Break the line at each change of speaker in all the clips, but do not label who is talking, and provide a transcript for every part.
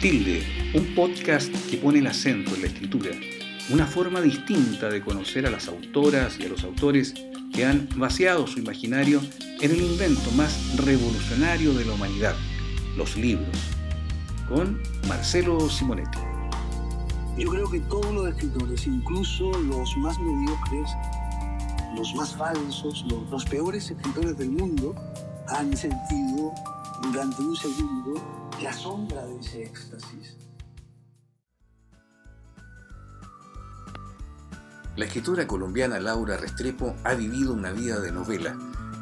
Tilde, un podcast que pone el acento en la escritura, una forma distinta de conocer a las autoras y a los autores que han vaciado su imaginario en el invento más revolucionario de la humanidad, los libros, con Marcelo Simonetti.
Yo creo que todos los escritores, incluso los más mediocres, los más falsos, los, los peores escritores del mundo, han sentido durante un segundo la sombra de ese éxtasis.
La escritora colombiana Laura Restrepo ha vivido una vida de novela.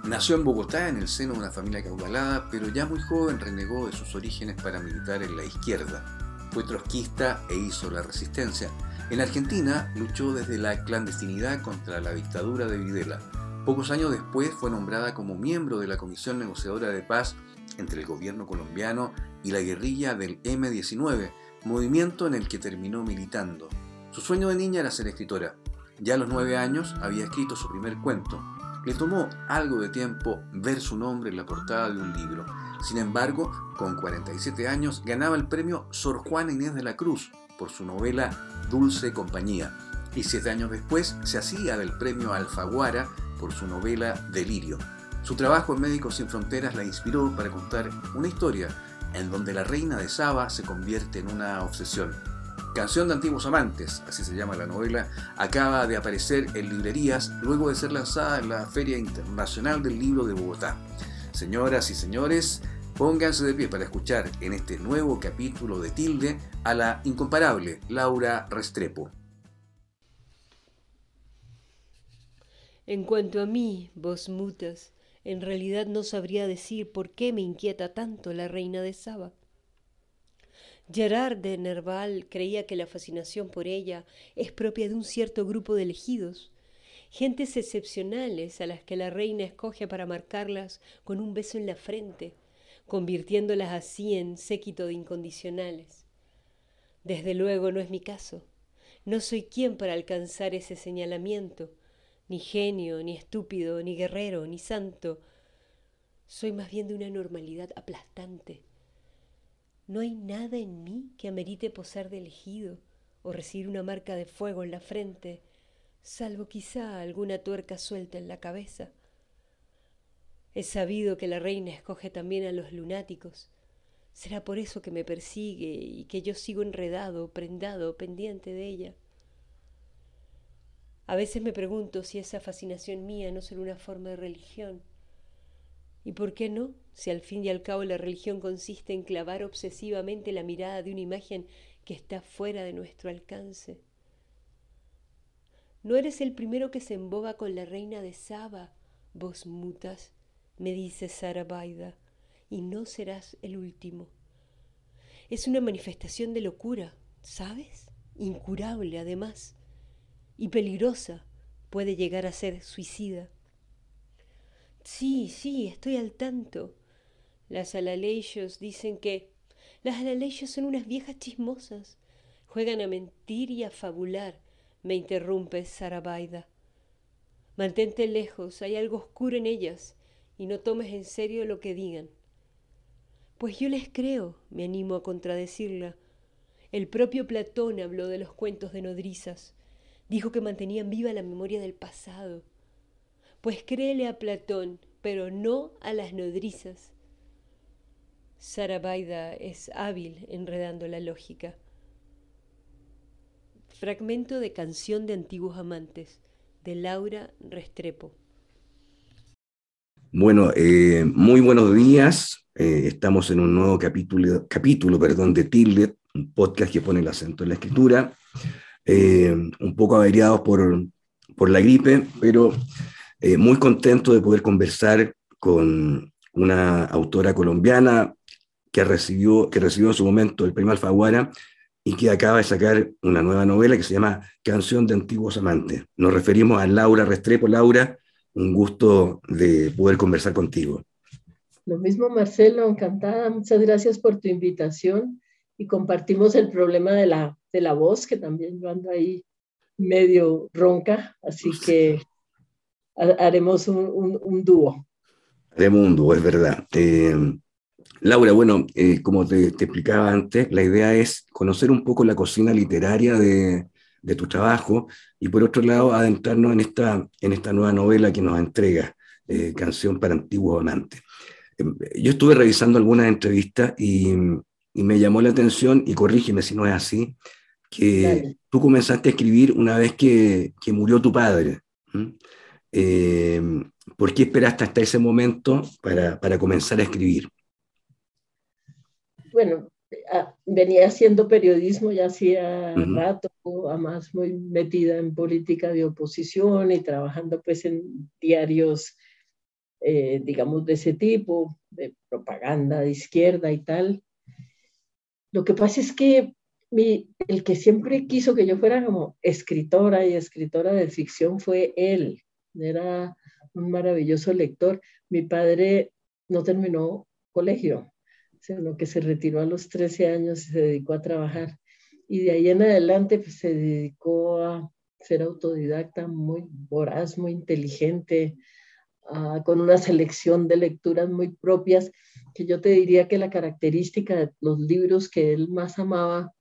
Nació en Bogotá en el seno de una familia caudalada, pero ya muy joven renegó de sus orígenes paramilitares en la izquierda. Fue trotskista e hizo la resistencia. En Argentina luchó desde la clandestinidad contra la dictadura de Videla. Pocos años después fue nombrada como miembro de la Comisión Negociadora de Paz entre el gobierno colombiano y la guerrilla del M-19, movimiento en el que terminó militando. Su sueño de niña era ser escritora. Ya a los nueve años había escrito su primer cuento. Le tomó algo de tiempo ver su nombre en la portada de un libro. Sin embargo, con 47 años ganaba el premio Sor Juana Inés de la Cruz por su novela Dulce Compañía. Y siete años después se hacía del premio Alfaguara por su novela Delirio. Su trabajo en Médicos Sin Fronteras la inspiró para contar una historia en donde la reina de Saba se convierte en una obsesión. Canción de Antiguos Amantes, así se llama la novela, acaba de aparecer en librerías luego de ser lanzada en la Feria Internacional del Libro de Bogotá. Señoras y señores, pónganse de pie para escuchar en este nuevo capítulo de Tilde a la incomparable Laura Restrepo.
En cuanto a mí, vos mutas, en realidad no sabría decir por qué me inquieta tanto la reina de Saba. Gerard de Nerval creía que la fascinación por ella es propia de un cierto grupo de elegidos, gentes excepcionales a las que la reina escoge para marcarlas con un beso en la frente, convirtiéndolas así en séquito de incondicionales. Desde luego no es mi caso. No soy quien para alcanzar ese señalamiento, ni genio, ni estúpido, ni guerrero, ni santo. Soy más bien de una normalidad aplastante. No hay nada en mí que amerite posar de elegido o recibir una marca de fuego en la frente, salvo quizá alguna tuerca suelta en la cabeza. He sabido que la reina escoge también a los lunáticos. Será por eso que me persigue y que yo sigo enredado, prendado, pendiente de ella. A veces me pregunto si esa fascinación mía no será una forma de religión. ¿Y por qué no? Si al fin y al cabo la religión consiste en clavar obsesivamente la mirada de una imagen que está fuera de nuestro alcance. No eres el primero que se emboba con la reina de Saba, vos mutas, me dice Sarabaida, y no serás el último. Es una manifestación de locura, ¿sabes? Incurable, además y peligrosa, puede llegar a ser suicida. Sí, sí, estoy al tanto. Las alaleyos dicen que las alaleyos son unas viejas chismosas. Juegan a mentir y a fabular, me interrumpe Sarabaida. Mantente lejos, hay algo oscuro en ellas, y no tomes en serio lo que digan. Pues yo les creo, me animo a contradecirla. El propio Platón habló de los cuentos de nodrizas. Dijo que mantenían viva la memoria del pasado. Pues créele a Platón, pero no a las nodrizas. Sarabaida es hábil enredando la lógica. Fragmento de Canción de Antiguos Amantes, de Laura Restrepo.
Bueno, eh, muy buenos días. Eh, estamos en un nuevo capítulo, capítulo perdón, de Tilde, un podcast que pone el acento en la escritura. Eh, un poco averiados por, por la gripe, pero eh, muy contento de poder conversar con una autora colombiana que recibió, que recibió en su momento el premio Alfaguara y que acaba de sacar una nueva novela que se llama Canción de Antiguos Amantes. Nos referimos a Laura Restrepo. Laura, un gusto de poder conversar contigo.
Lo mismo, Marcelo, encantada. Muchas gracias por tu invitación y compartimos el problema de la de la voz, que también yo ando ahí medio ronca, así que haremos un, un, dúo.
Haremos un dúo, es verdad. Eh, Laura, bueno, eh, como te, explicaba antes, la idea es conocer un poco la cocina literaria de, tu trabajo y por otro lado adentrarnos en esta, en esta nueva novela que nos entrega, eh, Canción para Antiguos Amantes. Em, yo estuve revisando algunas entrevistas y, me llamó la atención, y corrígeme si no es así, que tú comenzaste a escribir una vez que, murió tu padre. Em, ¿Por qué esperaste hasta ese momento para, para comenzar a escribir?
bueno, venía haciendo periodismo ya hacía rato, además muy metida en política de oposición y trabajando pues en diarios, eh, digamos, de ese tipo, de propaganda de izquierda y tal. Lo que pasa es que el que siempre quiso que yo fuera como escritora y escritora de ficción fue él. Era un maravilloso lector. Mi padre no terminó colegio, sino que se retiró a los 13 años y se dedicó a trabajar. Y de ahí en adelante pues, se dedicó a ser autodidacta, muy voraz, muy inteligente, ah, con una selección de lecturas muy propias, que yo te diría que la característica de los libros que él más amaba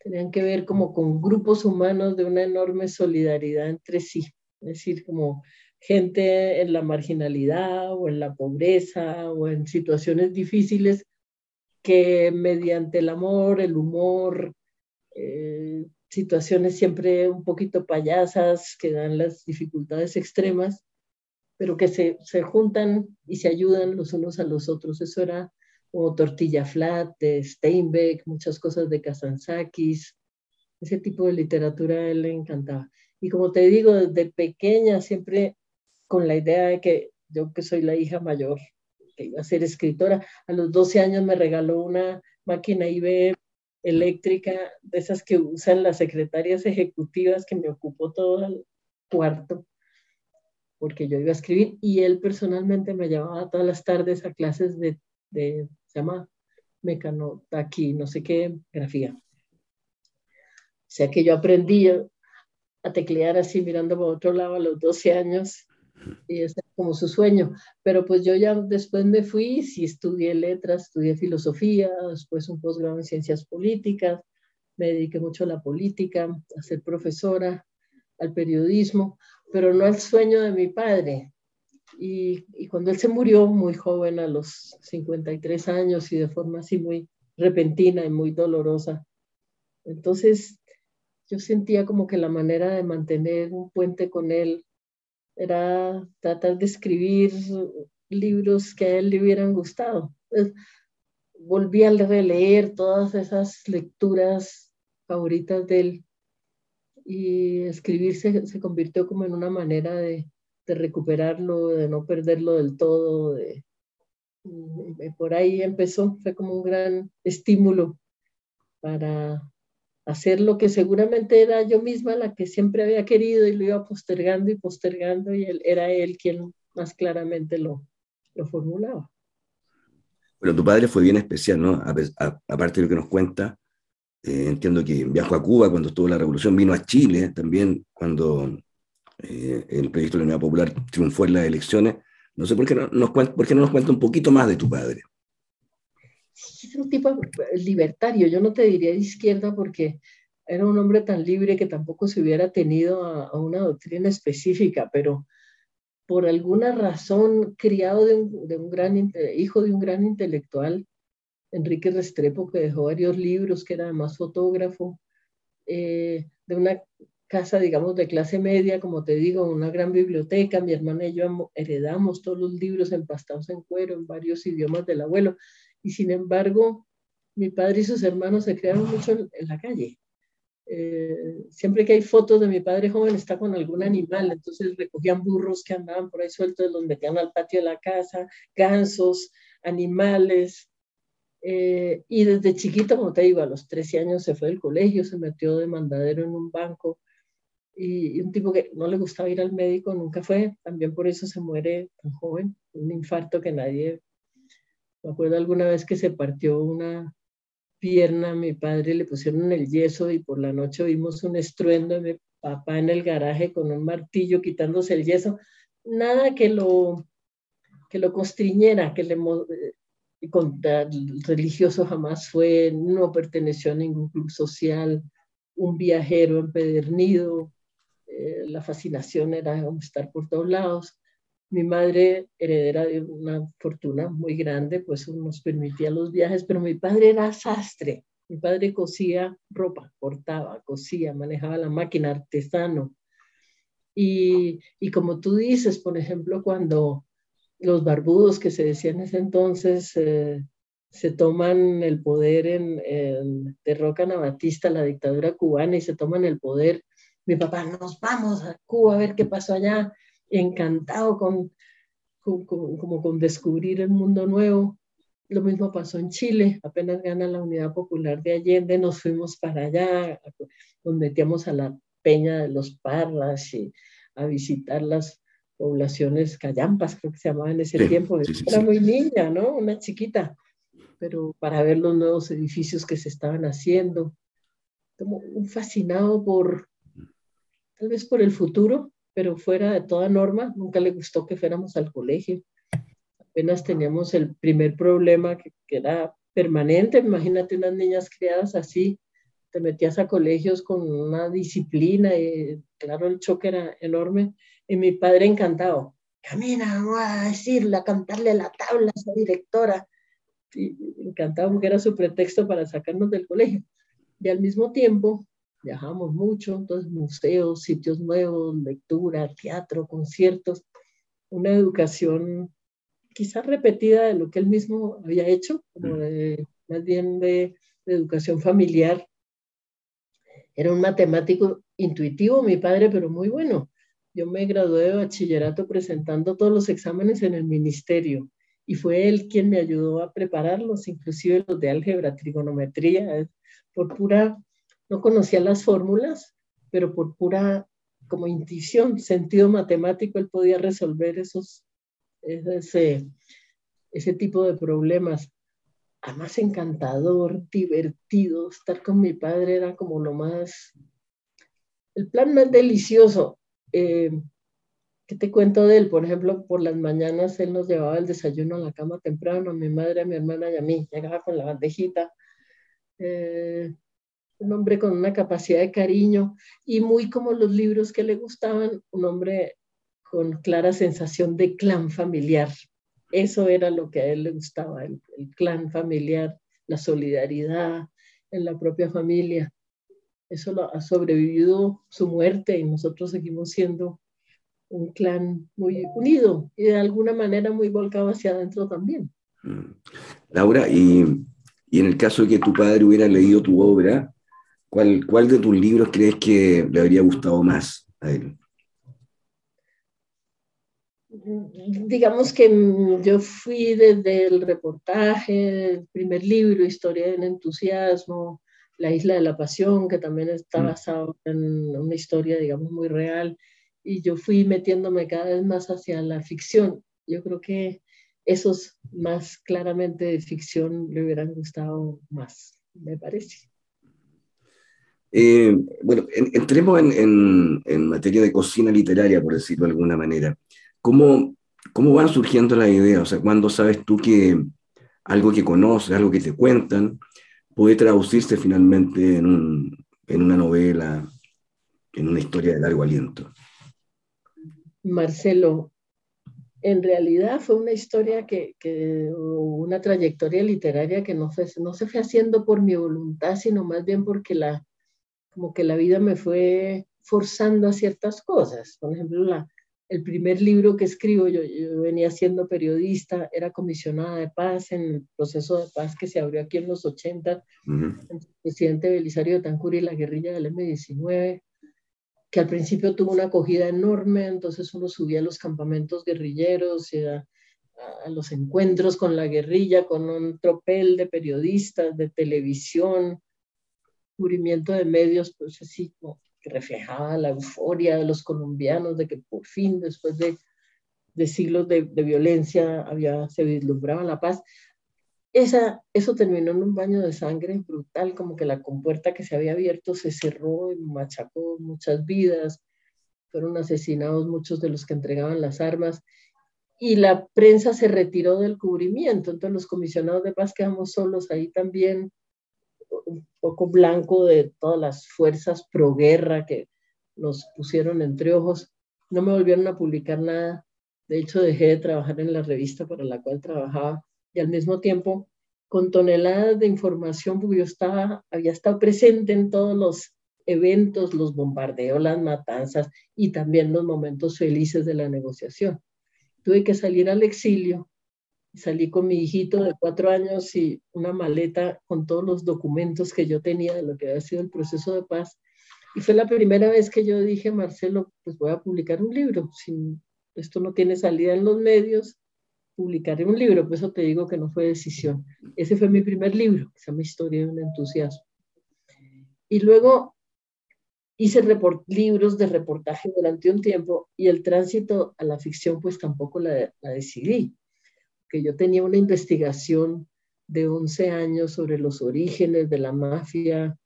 tenían que ver como con grupos humanos de una enorme solidaridad entre sí, es decir, como gente en la marginalidad o en la pobreza o en situaciones difíciles que mediante el amor, el humor, eh, situaciones siempre un poquito payasas que dan las dificultades extremas, pero que se, se, juntan y se ayudan los unos a los otros. Eso era como Tortilla Flat de Steinbeck, muchas cosas de Kazantzakis, ese tipo de literatura a él le encantaba. Y como te digo, desde pequeña siempre con la idea de que yo que soy la hija mayor, que iba a ser escritora. A los 12 años me regaló una máquina IBM eléctrica, de esas que usan las secretarias ejecutivas, que me ocupó todo el cuarto, porque yo iba a escribir, y él personalmente me llevaba todas las tardes a clases de, de se llama mecano, aquí, no sé qué, grafía. O sea que yo aprendí a teclear así mirando por otro lado a los 12 años y ese es como su sueño. Pero pues yo ya después me fui, sí estudié letras, estudié filosofía, después un posgrado en ciencias políticas, me dediqué mucho a la política, a ser profesora, al periodismo, pero no al sueño de mi padre. Y, cuando él se murió muy joven, a los 53 años y de forma así muy repentina y muy dolorosa, entonces yo sentía como que la manera de mantener un puente con él era tratar de escribir libros que a él le hubieran gustado. volví a releer todas esas lecturas favoritas de él y escribir se, convirtió como en una manera de, recuperarlo, de no perderlo del todo. De, por ahí empezó, fue como un gran estímulo para, hacer lo que seguramente era yo misma la que siempre había querido y lo iba postergando y postergando y él, era él quien más claramente lo, lo formulaba.
Bueno, tu padre fue bien especial, ¿no? aparte de lo que nos cuenta, eh, entiendo que viajó a Cuba cuando estuvo la revolución, vino a Chile también cuando eh, el proyecto de la Unidad Popular triunfó en las elecciones. No sé por qué no, nos cuenta, por qué no nos cuenta un poquito más de tu padre
es un tipo libertario, yo no te diría de izquierda porque era un hombre tan libre que tampoco se hubiera tenido a, una doctrina específica, pero por alguna razón criado de un, gran hijo de un gran intelectual, Enrique Restrepo, que dejó varios libros, que era además fotógrafo, eh, de una casa, digamos, de clase media, como te digo, una gran biblioteca. Mi hermana y yo heredamos todos los libros empastados en cuero en varios idiomas del abuelo y sin embargo mi padre y sus hermanos se crearon mucho en, la calle. Eh, siempre que hay fotos de mi padre joven está con algún animal, entonces recogían burros que andaban por ahí sueltos, los metían al patio de la casa, gansos, animales. Eh, y desde chiquito, como te digo, a los 13 años se fue del colegio, se metió de mandadero en un banco y, un tipo que no le gustaba ir al médico, nunca fue, también por eso se muere tan joven, un infarto que nadie me acuerdo alguna vez que se partió una pierna, mi padre le pusieron el yeso y por la noche vimos un estruendo de mi papá en el garaje con un martillo quitándose el yeso. Nada que lo, que lo constriñera, que le, religioso jamás fue, no perteneció a ningún club social, un viajero empedernido, eh, la fascinación era estar por todos lados. Mi madre, heredera de una fortuna muy grande, pues nos permitía los viajes, pero mi padre era sastre. Mi padre cosía ropa, cortaba, cosía, manejaba la máquina, artesano. Y, y como tú dices, por ejemplo, cuando los barbudos que se decían en ese entonces eh, se toman el poder en, en, derrocan a Batista, la dictadura cubana, y se toman el poder. Mi papá, nos vamos a Cuba a ver qué pasó allá, encantado con, como con descubrir el mundo nuevo. Lo mismo pasó en Chile, apenas gana la Unidad Popular de Allende, nos fuimos para allá, nos metíamos a la peña de los Parras y a visitar las poblaciones callampas, creo que se llamaban en ese tiempo. Era muy niña, ¿no? Una chiquita, pero para ver los nuevos edificios que se estaban haciendo. Como un fascinado por, tal vez por el futuro, pero fuera de toda norma. Nunca le gustó que fuéramos al colegio. Apenas teníamos el primer problema que, que era permanente. Imagínate unas niñas criadas así, te metías a colegios con una disciplina y claro, el choque era enorme y mi padre encantado, camina, vamos a decirle, a cantarle la tabla a esa directora. Y encantado porque era su pretexto para sacarnos del colegio. Y al mismo tiempo viajamos mucho, entonces museos, sitios nuevos, lectura, teatro, conciertos, una educación quizás repetida de lo que él mismo había hecho, como de, más bien de, de educación familiar. Era un matemático intuitivo, mi padre, pero muy bueno. Yo me gradué de bachillerato presentando todos los exámenes en el ministerio y fue él quien me ayudó a prepararlos, inclusive los de álgebra, trigonometría, por pura, no conocía las fórmulas, pero por pura como intuición, sentido matemático, él podía resolver esos, ese, ese tipo de problemas. Además, encantador, divertido, estar con mi padre era como lo más, el plan más delicioso. Eh, ¿Qué te cuento de él? Por ejemplo, por las mañanas él nos llevaba el desayuno a la cama temprano, a mi madre, a mi hermana y a mí. Llegaba con la bandejita. Eh, un hombre con una capacidad de cariño y muy como los libros que le gustaban, un hombre con clara sensación de clan familiar. Eso era lo que a él le gustaba, el, el clan familiar, la solidaridad en la propia familia eso lo ha sobrevivido su muerte y nosotros seguimos siendo un clan muy unido y de alguna manera muy volcado hacia adentro también.
Mm. Laura, y, y, en el caso de que tu padre hubiera leído tu obra, ¿cuál, ¿cuál de tus libros crees que le habría gustado más a él?
Digamos que yo fui desde el reportaje, el primer libro, Historia del Entusiasmo, la Isla de la Pasión, que también está mm. basado en una historia, digamos, muy real. Y yo fui metiéndome cada vez más hacia la ficción. Yo creo que esos más claramente de ficción le hubieran gustado más, me parece.
Eh, bueno, entremos en, en, materia de cocina literaria, por decirlo de alguna manera. ¿Cómo, ¿Cómo van surgiendo las ideas? O sea, ¿cuándo sabes tú que algo que conoces, algo que te cuentan, puede traducirse finalmente en, un, en una novela, en una historia de largo aliento.
Marcelo, en realidad fue una historia que, que una trayectoria literaria que no, fue, no se fue haciendo por mi voluntad, sino más bien porque la, como que la vida me fue forzando a ciertas cosas. Por ejemplo, la, el primer libro que escribo, yo, venía siendo periodista, era comisionada de paz en el proceso de paz que se abrió aquí en los 80, el presidente Belisario Tancur y la guerrilla del M-19, que al principio tuvo una acogida enorme, entonces uno subía a los campamentos guerrilleros y a, a los encuentros con la guerrilla, con un tropel de periodistas, de televisión, cubrimiento de medios, pues así, como reflejaba la euforia de los colombianos de que por fin, después de, siglos de, de, violencia, había, se vislumbraba la paz. Esa, eso terminó en un baño de sangre brutal, como que la compuerta que se había abierto se cerró y machacó muchas vidas, fueron asesinados muchos de los que entregaban las armas. y la prensa se retiró del cubrimiento, entonces los comisionados de paz quedamos solos ahí también, un poco blanco de todas las fuerzas pro guerra que nos pusieron entre ojos. No me volvieron a publicar nada. De hecho, dejé de trabajar en la revista para la cual trabajaba y al mismo tiempo con toneladas de información, porque yo estaba, había estado presente en todos los eventos, los bombardeos, las matanzas y también los momentos felices de la negociación. Tuve que salir al exilio, salí con mi hijito de cuatro años y una maleta con todos los documentos que yo tenía de lo que había sido el proceso de paz. Y fue la primera vez que yo dije, Marcelo, pues voy a publicar un libro. Si esto no tiene salida en los medios, publicaré un libro. Por eso te digo que no fue decisión. Ese fue mi primer libro, que se llama Historia de un entusiasmo. Y luego hice libros de reportaje durante un tiempo y el tránsito a la ficción pues tampoco la, decidí, que yo tenía una investigación de 11 años sobre los orígenes de la mafia,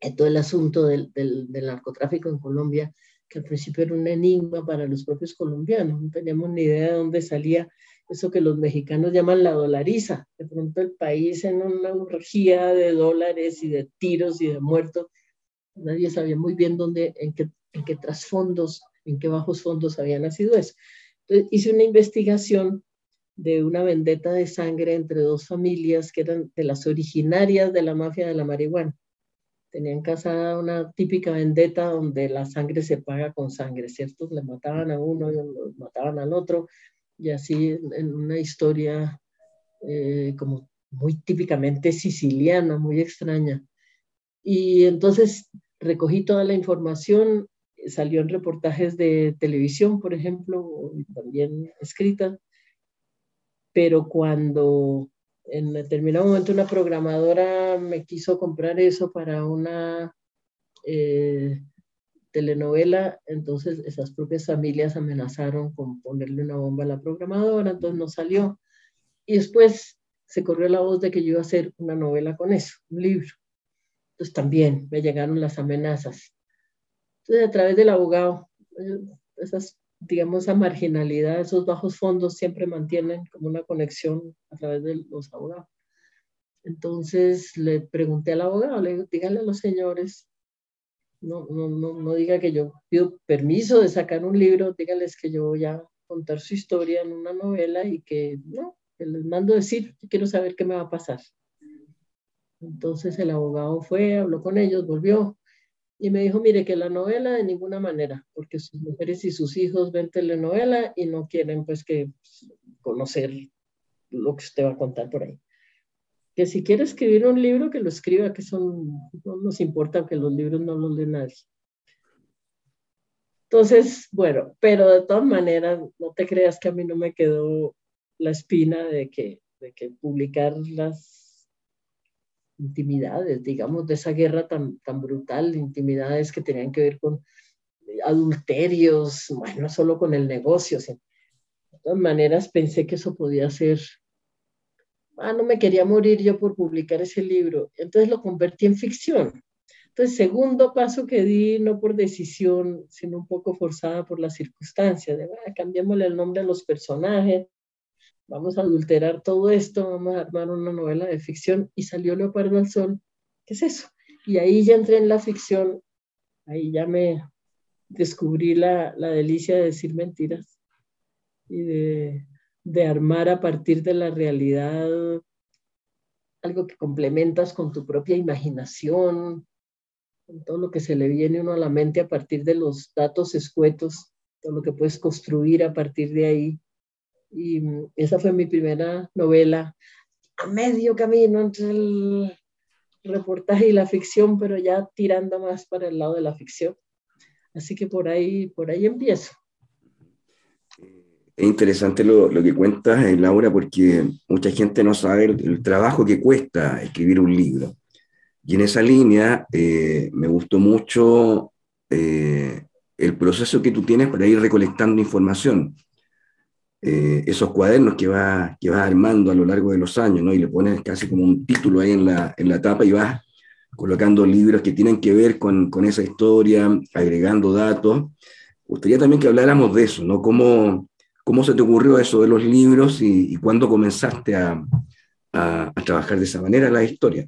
y todo el asunto del, del, narcotráfico en Colombia, que al principio era un enigma para los propios colombianos, no teníamos ni idea de dónde salía eso que los mexicanos llaman la dolariza. De pronto el país en una orgía de dólares y de tiros y de muertos nadie sabía muy bien dónde, en qué, en qué trasfondos, en qué bajos fondos había nacido eso. Entonces hice una investigación de una vendetta de sangre entre dos familias que eran de las originarias de la mafia de la marihuana. Tenían casada una típica vendetta donde la sangre se paga con sangre, ¿cierto? Le mataban a uno y los mataban al otro, y así en una historia eh, como muy típicamente siciliana, muy extraña. Y entonces recogí toda la información, salió en reportajes de televisión, por ejemplo, también escrita, pero cuando en determinado momento una programadora me quiso comprar eso para una eh, telenovela, entonces esas propias familias amenazaron con ponerle una bomba a la programadora, entonces no salió. Y después se corrió la voz de que yo iba a hacer una novela con eso, un libro. Entonces también me llegaron las amenazas. Entonces a través del abogado, eh, esas, digamos, esa marginalidad, esos bajos fondos siempre mantienen como una conexión a través de los abogados. Entonces le pregunté al abogado, le digo, díganle a los señores, no, no, no, no diga que yo pido permiso de sacar un libro, díganles que yo voy a contar su historia en una novela y que no, que les mando decir, quiero saber qué me va a pasar. Entonces el abogado fue, habló con ellos, volvió y me dijo, mire que la novela de ninguna manera, porque sus mujeres y sus hijos ven telenovela y no quieren pues que conocer lo que usted va a contar por ahí. Que si quiere escribir un libro, que lo escriba, que son, no nos importa que los libros no los lee nadie. Entonces, bueno, pero de todas maneras, no te creas que a mí no me quedó la espina de que, de que publicar las intimidades, digamos, de esa guerra tan, tan brutal, intimidades que tenían que ver con adulterios, bueno, no solo con el negocio. de todas maneras, pensé que eso podía ser, ah, no me quería morir yo por publicar ese libro, entonces lo convertí en ficción. Entonces, segundo paso que di, no por decisión, sino un poco forzada por las circunstancias, de, ah, cambiémosle el nombre a los personajes, vamos a adulterar todo esto, vamos a armar una novela de ficción y salió Leopardo al Sol. ¿Qué es eso? Y ahí ya entré en la ficción, ahí ya me descubrí la, la delicia de decir mentiras y de, de armar a partir de la realidad algo que complementas con tu propia imaginación, con todo lo que se le viene uno a la mente a partir de los datos escuetos, todo lo que puedes construir a partir de ahí y esa fue mi primera novela, a medio camino entre el reportaje y la ficción, pero ya tirando más para el lado de la ficción. Así que por ahí, por ahí empiezo.
Es interesante lo, lo que cuentas, eh, Laura, porque mucha gente no sabe el, trabajo que cuesta escribir un libro. Y en esa línea eh, me gustó mucho eh, el proceso que tú tienes para ir recolectando información. Eh, esos cuadernos que vas que va armando a lo largo de los años. Y le pones casi como un título ahí en la, en la tapa y vas colocando libros que tienen que ver con, con esa historia, agregando datos. Gustaría también que habláramos de eso, ¿no? Cómo, ¿Cómo se te ocurrió eso de los libros y, cuándo comenzaste a, a, trabajar de esa manera la historia?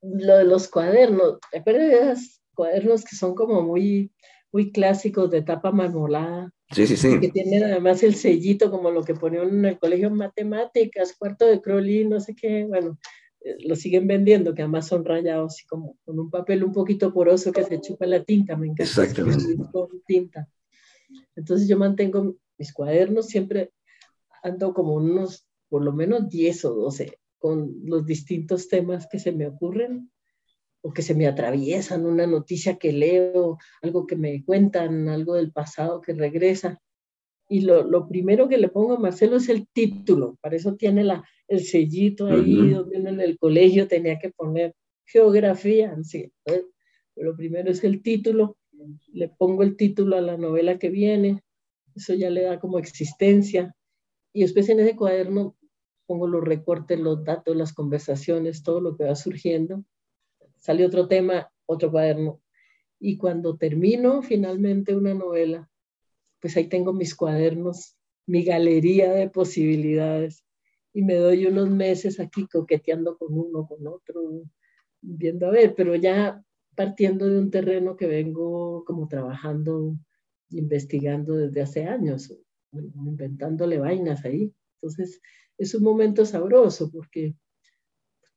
Lo de los cuadernos, ¿te acuerdas esos cuadernos que son como muy, muy clásicos de tapa marmolada?
Sí, sí, sí.
Que tienen además el sellito como lo que ponían en el colegio matemáticas, cuarto de Crowley, no sé qué, bueno, eh, lo siguen vendiendo, que además son rayados así como con un papel un poquito poroso que se chupa la tinta, me encanta.
Exactamente.
Con tinta. Entonces yo mantengo mis cuadernos, siempre ando como unos, por lo menos 10 o 12, con los distintos temas que se me ocurren o que se me atraviesan, una noticia que leo, algo que me cuentan, algo del pasado que regresa. Y lo, lo primero que le pongo a Marcelo es el título, para eso tiene la, el sellito ahí, donde en el colegio tenía que poner geografía, sí. Lo primero es el título, le pongo el título a la novela que viene, eso ya le da como existencia. Y después en ese cuaderno pongo los recortes, los datos, las conversaciones, todo lo que va surgiendo. Sale otro tema, otro cuaderno. Y cuando termino finalmente una novela, pues ahí tengo mis cuadernos, mi galería de posibilidades. Y me doy unos meses aquí coqueteando con uno, con otro, viendo a ver, pero ya partiendo de un terreno que vengo como trabajando, investigando desde hace años, inventándole vainas ahí. Entonces, es un momento sabroso porque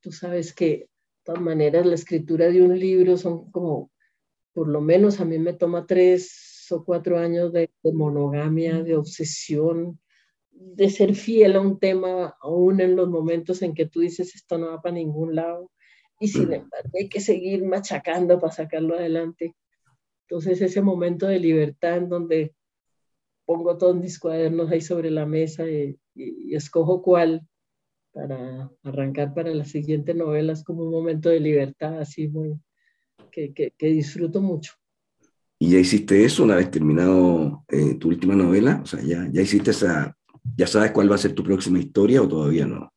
tú sabes que todas maneras la escritura de un libro son como, por lo menos a mí me toma tres o cuatro años de, de monogamia, de obsesión, de ser fiel a un tema, aún en los momentos en que tú dices esto no va para ningún lado y sin embargo hay que seguir machacando para sacarlo adelante. Entonces ese momento de libertad en donde pongo todos mis cuadernos ahí sobre la mesa y, escojo cuál para arrancar para la siguiente novela es como un momento de libertad así muy que, que, disfruto mucho.
¿Y ya hiciste eso una vez terminado eh, tu última novela? O sea, ya, ya hiciste esa, ya sabes cuál va a ser tu próxima historia o todavía no?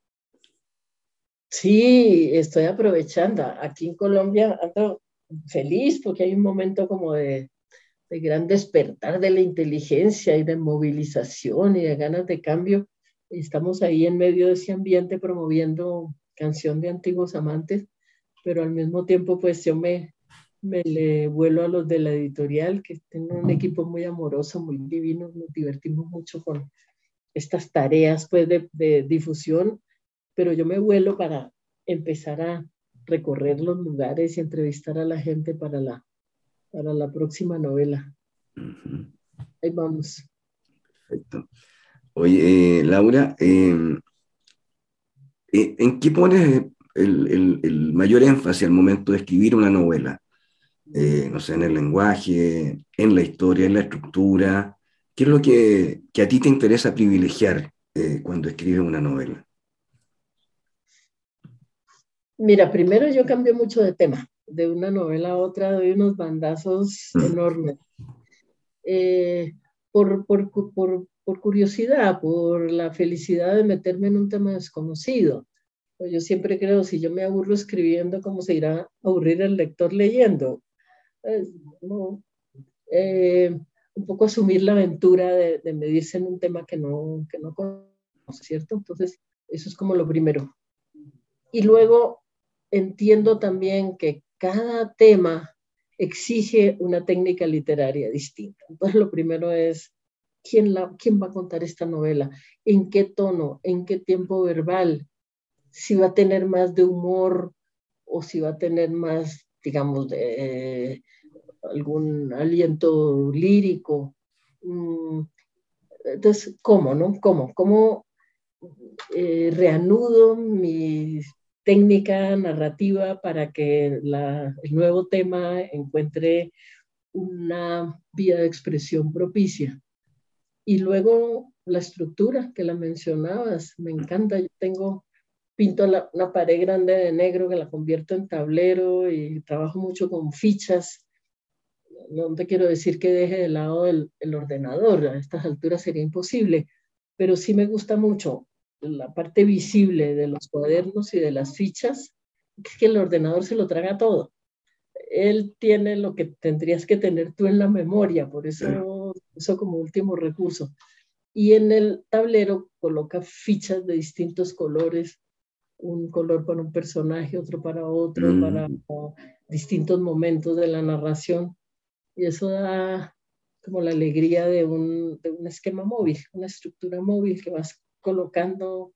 Sí, estoy aprovechando. Aquí en Colombia ando feliz porque hay un momento como de, gran despertar de la inteligencia y de movilización y de ganas de cambio. Estamos ahí en medio de ese ambiente promoviendo canción de antiguos amantes, pero al mismo tiempo pues yo me, me le vuelo a los de la editorial, que tienen un equipo muy amoroso, muy divino, nos divertimos mucho con estas tareas pues de, de difusión pero yo me vuelo para empezar a recorrer los lugares y entrevistar a la gente para la, para la próxima novela. Ahí vamos.
Perfecto. Oye, eh, Laura, em, eh, ¿en qué pones el, el, mayor énfasis al momento de escribir una novela? Eh, no sé, en el lenguaje, en la historia, en la estructura. ¿Qué es lo que, que a ti te interesa privilegiar cuando escribes una novela?
Mira, primero yo cambié mucho de tema, de una novela a otra doy unos bandazos mm. enormes. Eh, por, por, por, por, curiosidad, por la felicidad de meterme en un tema desconocido. Pues yo siempre creo, si yo me aburro escribiendo, ¿cómo se irá a aburrir el lector leyendo? Eh, un poco asumir la aventura de, de, medirse en un tema que no, que no conozco, ¿cierto? Entonces, eso es como lo primero. Y luego entiendo también que cada tema exige una técnica literaria distinta. Entonces, lo primero es, ¿quién, la, ¿quién va a contar esta novela? ¿En qué tono? ¿En qué tiempo verbal? Si va a tener más de humor o si va a tener más, digamos, de algún aliento lírico. Mm, entonces, ¿cómo, no? ¿Cómo? ¿Cómo eh, reanudo mis técnica narrativa para que el nuevo tema encuentre una vía de expresión propicia. Y luego la estructura que la mencionabas, me encanta. Yo tengo, pinto una pared grande de negro que la convierto en tablero y trabajo mucho con fichas. No te quiero decir que deje de lado el, el ordenador, a estas alturas sería imposible, pero sí me gusta mucho la parte visible de los cuadernos y de las fichas, es que el ordenador se lo traga todo. Él tiene lo que tendrías que tener tú en la memoria, por eso como último recurso. Y en el tablero coloca fichas de distintos colores, un color para un personaje, otro para otro, mm. para distintos momentos de la narración. Y eso da como la alegría de un, de un esquema móvil, una estructura móvil que vas colocando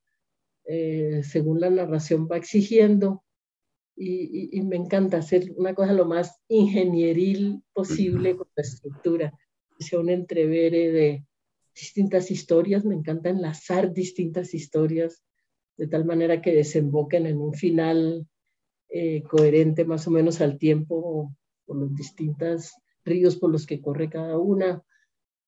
eh, según la narración va exigiendo. Y, y, me encanta hacer una cosa lo más ingenieril posible con la estructura, un entrevere de distintas historias, me encanta enlazar distintas historias de tal manera que desemboquen en un final eh, coherente más o menos al tiempo por los distintos ríos por los que corre cada una.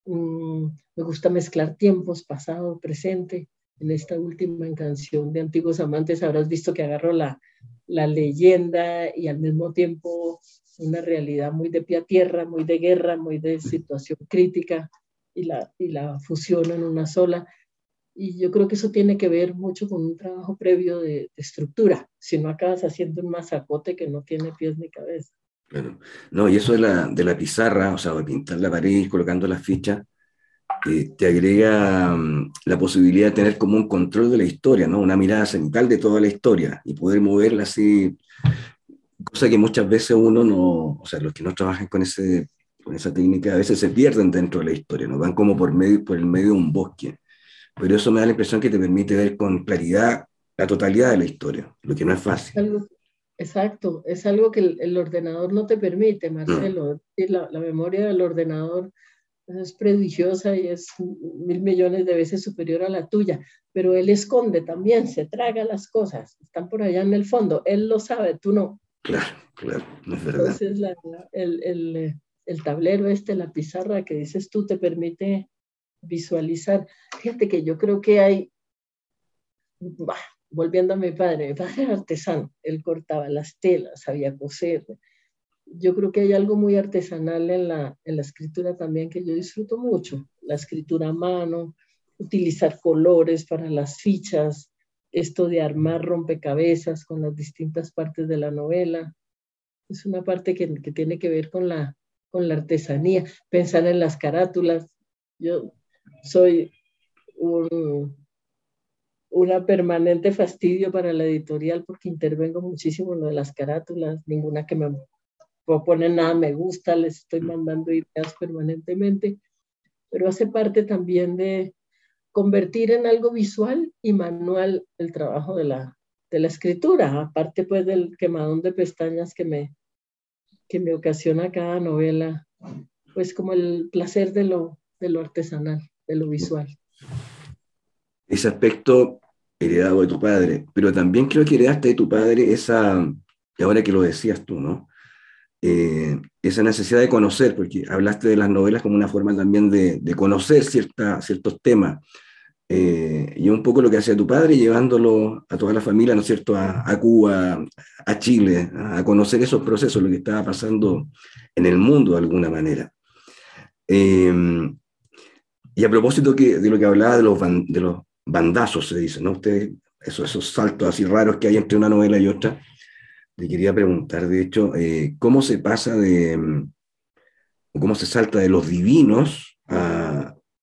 Mm, me gusta mezclar tiempos, pasado, presente en esta última canción de Antiguos Amantes habrás visto que agarro la, la leyenda y al mismo tiempo una realidad muy de pie a tierra, muy de guerra, muy de situación crítica y la, y la fusiono en una sola. Y yo creo que eso tiene que ver mucho con un trabajo previo de, estructura, si no acabas haciendo un masacote que no tiene pies ni cabeza.
Claro. No, y eso de la, de la pizarra, o sea, de pintar la pared colocando las fichas, te agrega mm, la posibilidad de tener como un control de la historia, ¿no? Una mirada central de toda la historia y poder moverla así, cosa que muchas veces uno no, o sea, los que no trabajan con, ese, con esa técnica a veces se pierden dentro de la historia, ¿no? Van como por, medio, por el medio de un bosque. Pero eso me da la impresión que te permite ver con claridad la totalidad de la historia, lo que no es fácil.
Exacto, es algo que el, ordenador no te permite, Marcelo. La, la memoria del ordenador es prodigiosa y es mil millones de veces superior a la tuya, pero él esconde también, se traga las cosas, están por allá en el fondo, él lo sabe, tú no.
Claro, claro, es verdad.
Entonces el, el, el, tablero este, la pizarra que dices tú, te permite visualizar. Fíjate que yo creo que hay, volviendo a mi padre, mi padre era artesano, él cortaba las telas, sabía coser, yo creo que hay algo muy artesanal en la, en la escritura también que yo disfruto mucho. La escritura a mano, utilizar colores para las fichas, esto de armar rompecabezas con las distintas partes de la novela. Es una parte que, que tiene que ver con la, con la artesanía, pensar en las carátulas. Yo soy un, una permanente fastidio para la editorial porque intervengo muchísimo en lo de las carátulas, ninguna que me proponen nada me gusta, les estoy mandando ideas permanentemente, pero hace parte también de convertir en algo visual y manual el trabajo de la, de la escritura, aparte pues del quemadón de pestañas que me, que me ocasiona cada novela, pues como el placer de lo, de lo artesanal, de lo visual.
Ese aspecto heredado de tu padre, pero también creo que heredaste de tu padre esa, y ahora que lo decías tú, ¿no? Eh, esa necesidad de conocer, porque hablaste de las novelas como una forma también de, conocer cierta, ciertos temas. Eh, y un poco lo que hacía tu padre, llevándolo a toda la familia, ¿no es cierto?, a, Cuba, a Chile, a, conocer esos procesos, lo que estaba pasando en el mundo de alguna manera. Eh, y a propósito que, de lo que hablaba de los, de los bandazos, se dice, ¿no? Usted, esos, esos saltos así raros que hay entre una novela y otra, te quería preguntar, de hecho, eh, ¿cómo se pasa de, mm, cómo se salta de los divinos a,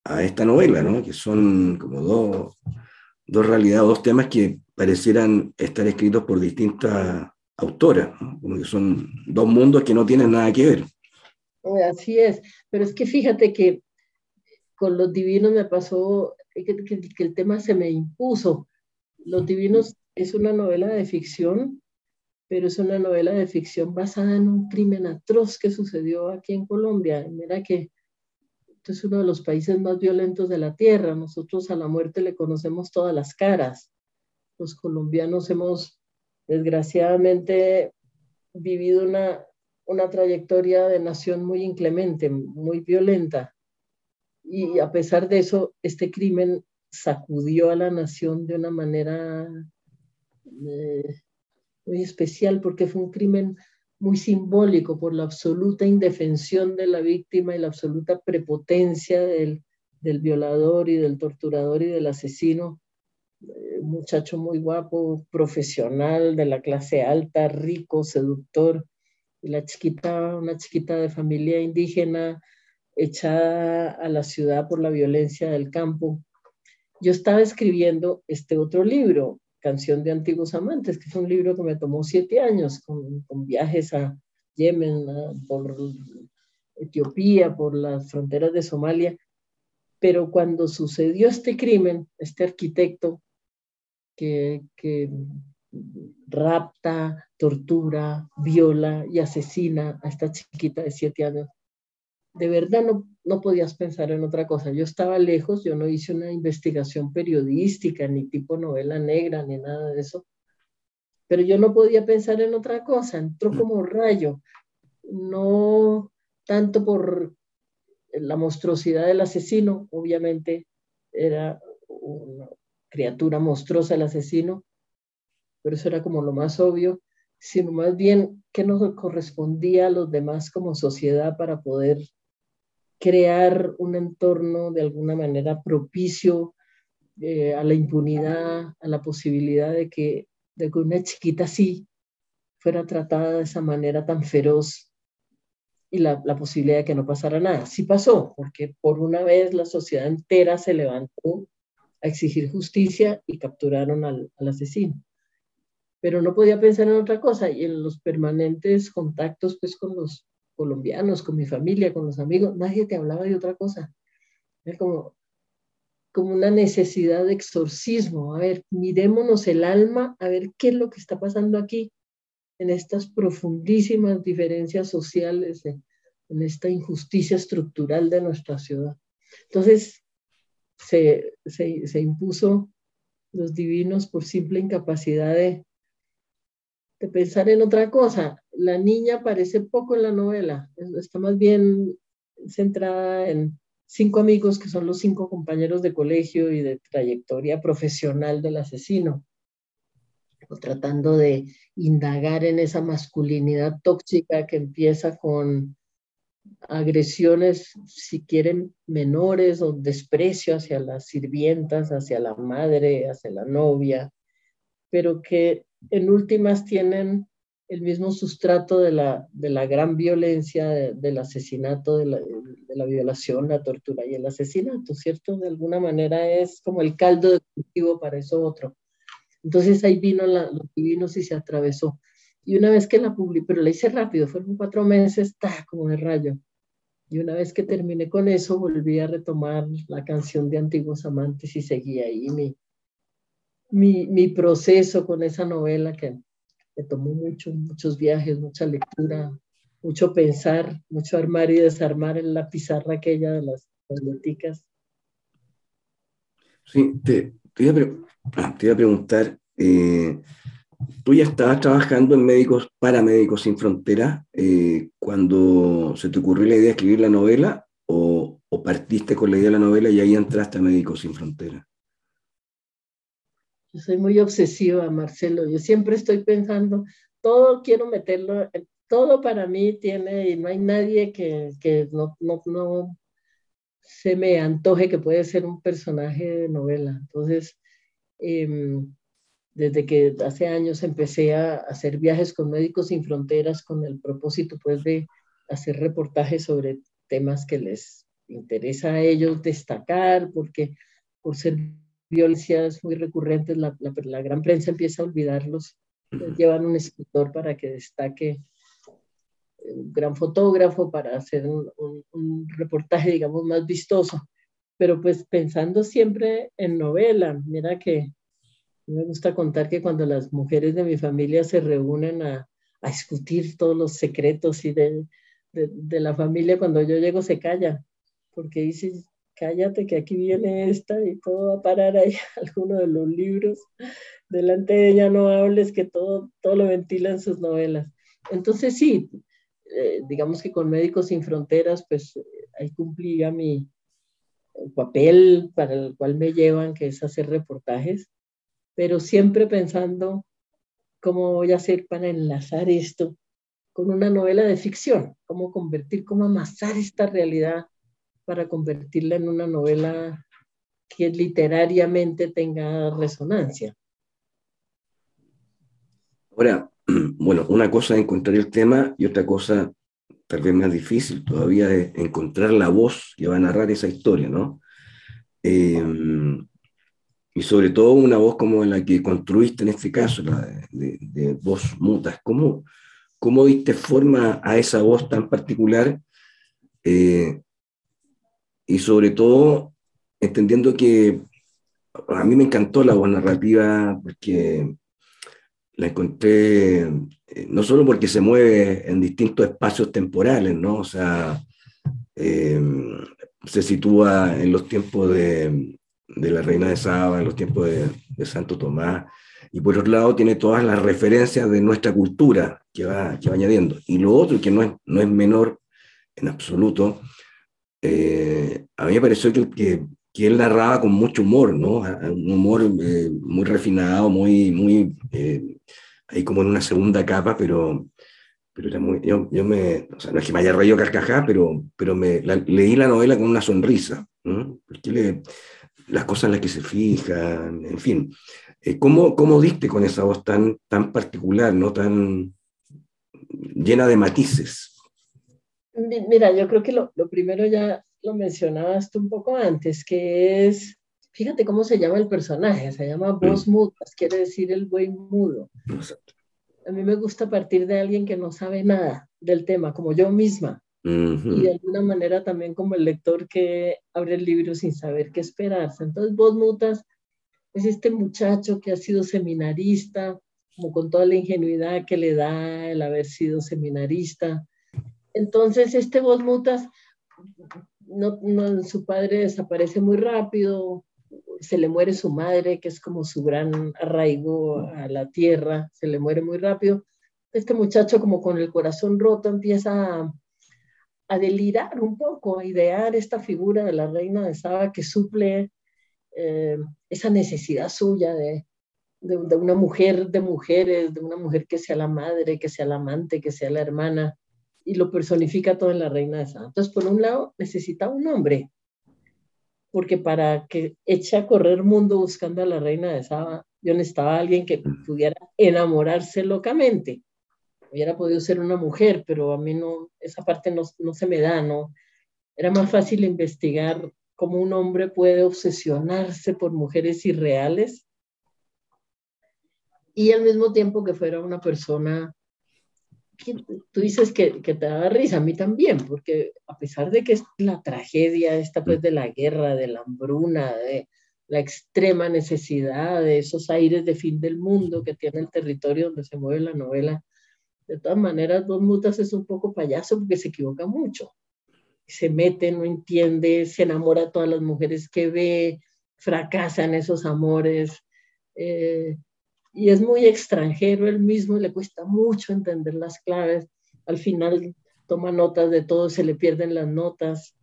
a esta novela, ¿no? Que son como dos, dos realidades, dos temas que parecieran estar escritos por distintas autoras, como que son dos mundos que no tienen nada que ver.
Así es, pero es que fíjate que con los divinos me pasó que, que el tema se me impuso. Los divinos es una novela de ficción pero es una novela de ficción basada en un crimen atroz que sucedió aquí en Colombia. Mira que esto es uno de los países más violentos de la tierra. Nosotros a la muerte le conocemos todas las caras. Los colombianos hemos, desgraciadamente, vivido una, una trayectoria de nación muy inclemente, muy violenta. Y a pesar de eso, este crimen sacudió a la nación de una manera eh, muy especial porque fue un crimen muy simbólico por la absoluta indefensión de la víctima y la absoluta prepotencia del, del violador y del torturador y del asesino. Eh, muchacho muy guapo, profesional, de la clase alta, rico, seductor. Y la chiquita, una chiquita de familia indígena, echada a la ciudad por la violencia del campo, yo estaba escribiendo este otro libro, Canción de Antiguos Amantes, que es un libro que me tomó siete años, con, viajes a Yemen, por Etiopía, por las fronteras de Somalia. Pero cuando sucedió este crimen, este arquitecto que, que rapta, tortura, viola y asesina a esta chiquita de siete años, de verdad no, no podías pensar en otra cosa. Yo estaba lejos, yo no hice una investigación periodística, ni tipo novela negra, ni nada de eso, pero yo no podía pensar en otra cosa, entró mm. como rayo, no tanto por la monstruosidad del asesino, obviamente era una criatura monstruosa el asesino, pero eso era como lo más obvio, sino más bien que nos correspondía a los demás como sociedad para poder crear un entorno de alguna manera propicio eh, a la impunidad, a la posibilidad de que, de una chiquita así fuera tratada de esa manera tan feroz y la, la, posibilidad de que no pasara nada. Sí pasó, porque por una vez la sociedad entera se levantó a exigir justicia y capturaron al, al asesino. Pero no podía pensar en otra cosa y en los permanentes contactos pues con los colombianos, con mi familia, con los amigos, nadie te hablaba de otra cosa. Era como, como una necesidad de exorcismo. A ver, mirémonos el alma, a ver qué es lo que está pasando aquí, en estas profundísimas diferencias sociales, en, esta injusticia estructural de nuestra ciudad. Entonces, se, se, se impuso los divinos por simple incapacidad de, pensar en otra cosa. La niña aparece poco en la novela, está más bien centrada en cinco amigos que son los cinco compañeros de colegio y de trayectoria profesional del asesino, tratando de indagar en esa masculinidad tóxica que empieza con agresiones, si quieren, menores o desprecio hacia las sirvientas, hacia la madre, hacia la novia, pero que en últimas tienen el mismo sustrato de la, de la gran violencia del asesinato, de la, violación, la tortura y el asesinato, ¿cierto? De alguna manera es como el caldo de cultivo para eso otro. Entonces ahí vino la, los divinos y se atravesó. Y una vez que la publiqué, pero la hice rápido, fueron cuatro meses, está como de rayo. Y una vez que terminé con eso, volví a retomar la canción de Antiguos Amantes y seguí ahí mi, mi proceso con esa novela que me tomó mucho, muchos viajes, mucha lectura, mucho pensar, mucho armar y desarmar en la pizarra aquella de las bibliotecas.
Sí, te, te, iba, a ah, preguntar, eh, tú ya estabas trabajando en Médicos para Médicos Sin Fronteras eh, cuando se te ocurrió la idea de escribir la novela o, o partiste con la idea de la novela y ahí entraste a Médicos Sin Fronteras?
Soy muy obsesiva, Marcelo. Yo siempre estoy pensando, todo quiero meterlo, todo para mí tiene, y no hay nadie que, que no, no, no se me antoje que puede ser un personaje de novela. Entonces, em, desde que hace años empecé a hacer viajes con Médicos Sin Fronteras con el propósito pues de hacer reportajes sobre temas que les interesa a ellos destacar, porque por ser violencias muy recurrentes, la, la, gran prensa empieza a olvidarlos, llevan un escritor para que destaque, un gran fotógrafo para hacer un, un, reportaje, digamos, más vistoso, pero pues pensando siempre en novela, mira que me gusta contar que cuando las mujeres de mi familia se reúnen a, a discutir todos los secretos y de, de, de, la familia, cuando yo llego se callan, porque dicen, cállate que aquí viene esta y todo va a parar ahí alguno de los libros. Delante de ella no hables, que todo, todo lo ventila en sus novelas. Entonces sí, eh, digamos que con Médicos Sin Fronteras, pues ahí cumplía mi papel para el cual me llevan, que es hacer reportajes, pero siempre pensando cómo voy a hacer para enlazar esto con una novela de ficción, cómo convertir, cómo amasar esta realidad para convertirla en una novela que literariamente tenga resonancia.
Ahora, bueno, una cosa es encontrar el tema y otra cosa tal vez más difícil todavía de encontrar la voz que va a narrar esa historia, ¿no? Em, y sobre todo una voz como la que construiste en este caso, la de, voz mutas. ¿Cómo, ¿Cómo diste forma a esa voz tan particular? Eh, y sobre todo, entendiendo que a mí me encantó la voz narrativa porque la encontré eh, no solo porque se mueve en distintos espacios temporales, ¿no? O sea, eh, se sitúa en los tiempos de, de, la Reina de Saba, en los tiempos de, de, Santo Tomás, y por otro lado tiene todas las referencias de nuestra cultura que va, que va añadiendo. Y lo otro, que no es, no es menor en absoluto, eh, a mí me pareció que, él narraba con mucho humor, ¿no? Un humor eh, muy refinado, muy, muy eh, ahí como en una segunda capa, pero, pero era muy, yo, me, o sea, no es que me haya reído carcajá, pero, pero me, leí la novela con una sonrisa, las cosas en las que se fijan, en fin. ¿cómo, ¿Cómo diste con esa voz tan, tan particular, no tan llena de matices?
Mira, yo creo que lo, lo primero ya lo mencionabas tú un poco antes, que es, fíjate cómo se llama el personaje, se llama mm. voz mudas, quiere decir el buen mudo. A mí me gusta partir de alguien que no sabe nada del tema, como yo misma. Y de alguna manera también como el lector que abre el libro sin saber qué esperarse. Entonces, Voz Mutas es este muchacho que ha sido seminarista, como con toda la ingenuidad que le da el haber sido seminarista, entonces, este Voz Mutas, no, su padre desaparece muy rápido, se le muere su madre, que es como su gran arraigo a la tierra, se le muere muy rápido. Este muchacho, como con el corazón roto, empieza a, delirar un poco, a idear esta figura de la reina de Saba que suple eh, esa necesidad suya de, una mujer de mujeres, de una mujer que sea la madre, que sea la amante, que sea la hermana, y lo personifica todo en la reina de Saba. Entonces, por un lado, necesita un hombre, porque para que eche a correr mundo buscando a la reina de Saba, yo necesitaba a alguien que pudiera enamorarse locamente. Hubiera podido ser una mujer, pero a mí no, esa parte no, no se me da, ¿no? Era más fácil investigar cómo un hombre puede obsesionarse por mujeres irreales y al mismo tiempo que fuera una persona tú dices que, que, te da risa, a mí también, porque a pesar de que es la tragedia esta pues de la guerra, de la hambruna, de la extrema necesidad, de esos aires de fin del mundo que tiene el territorio donde se mueve la novela, de todas maneras, Dos Mutas es un poco payaso porque se equivoca mucho. Se mete, no entiende, se enamora de todas las mujeres que ve, fracasan esos amores. Eh, y es muy extranjero él mismo, le cuesta mucho entender las claves. Al final toma notas de todo, se le pierden las notas.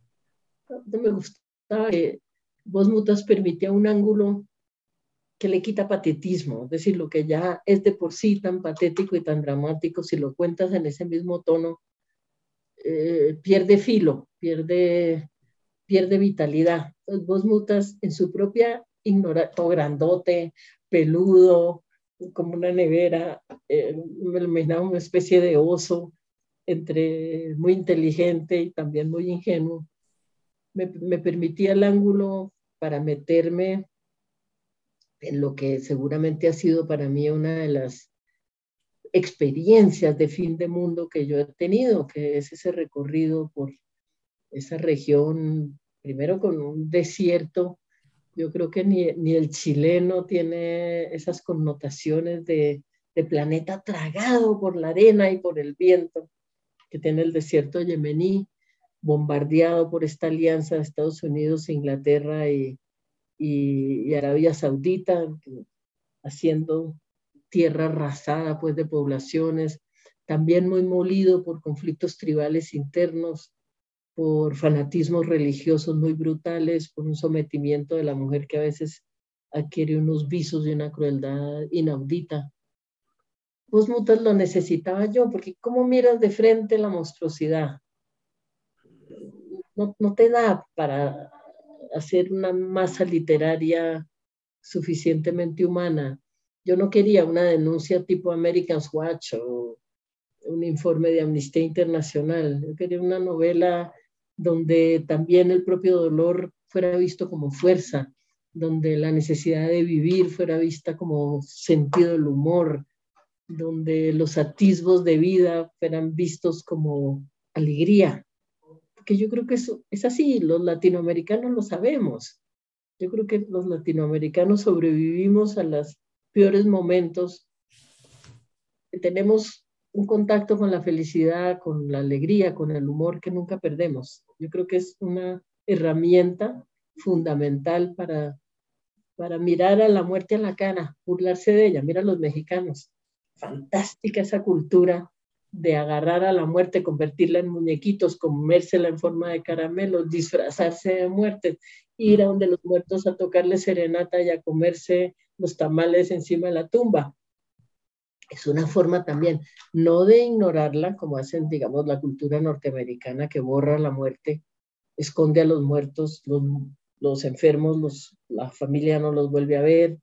Me gustaba que Vos Mutas permitía un ángulo que le quita patetismo, es decir, lo que ya es de por sí tan patético y tan dramático, si lo cuentas en ese mismo tono, eh, pierde filo, pierde, pierde vitalidad. Vos Mutas en su propia ignorancia, grandote, peludo, como una nevera, eh, me imaginaba una especie de oso, entre muy inteligente y también muy ingenuo. Me, me permitía el ángulo para meterme en lo que seguramente ha sido para mí una de las experiencias de fin de mundo que yo he tenido, que es ese recorrido por esa región, primero con un desierto yo creo que ni, ni el chileno tiene esas connotaciones de, planeta tragado por la arena y por el viento que tiene el desierto yemení, bombardeado por esta alianza de Estados Unidos, Inglaterra y, y, y Arabia Saudita, haciendo tierra arrasada pues de poblaciones, también muy molido por conflictos tribales internos, por fanatismos religiosos muy brutales, por un sometimiento de la mujer que a veces adquiere unos visos de una crueldad inaudita. Vos mutas lo necesitaba yo, porque ¿cómo miras de frente la monstruosidad? No, no te da para hacer una masa literaria suficientemente humana. Yo no quería una denuncia tipo American Watch o un informe de Amnistía Internacional. Yo quería una novela donde también el propio dolor fuera visto como fuerza, donde la necesidad de vivir fuera vista como sentido del humor, donde los atisbos de vida fueran vistos como alegría. Porque yo creo que eso es así, los latinoamericanos lo sabemos. Yo creo que los latinoamericanos sobrevivimos a los peores momentos. Tenemos un contacto con la felicidad, con la alegría, con el humor que nunca perdemos. Yo creo que es una herramienta fundamental para, para mirar a la muerte a la cara, burlarse de ella. Mira a los mexicanos. Fantástica esa cultura de agarrar a la muerte, convertirla en muñequitos, comérsela en forma de caramelos, disfrazarse de muerte, ir a donde los muertos a tocarle serenata y a comerse los tamales encima de la tumba es una forma también, no de ignorarla, como hacen, digamos, la cultura norteamericana que borra la muerte, esconde a los muertos, los, enfermos, los, la familia no los vuelve a ver,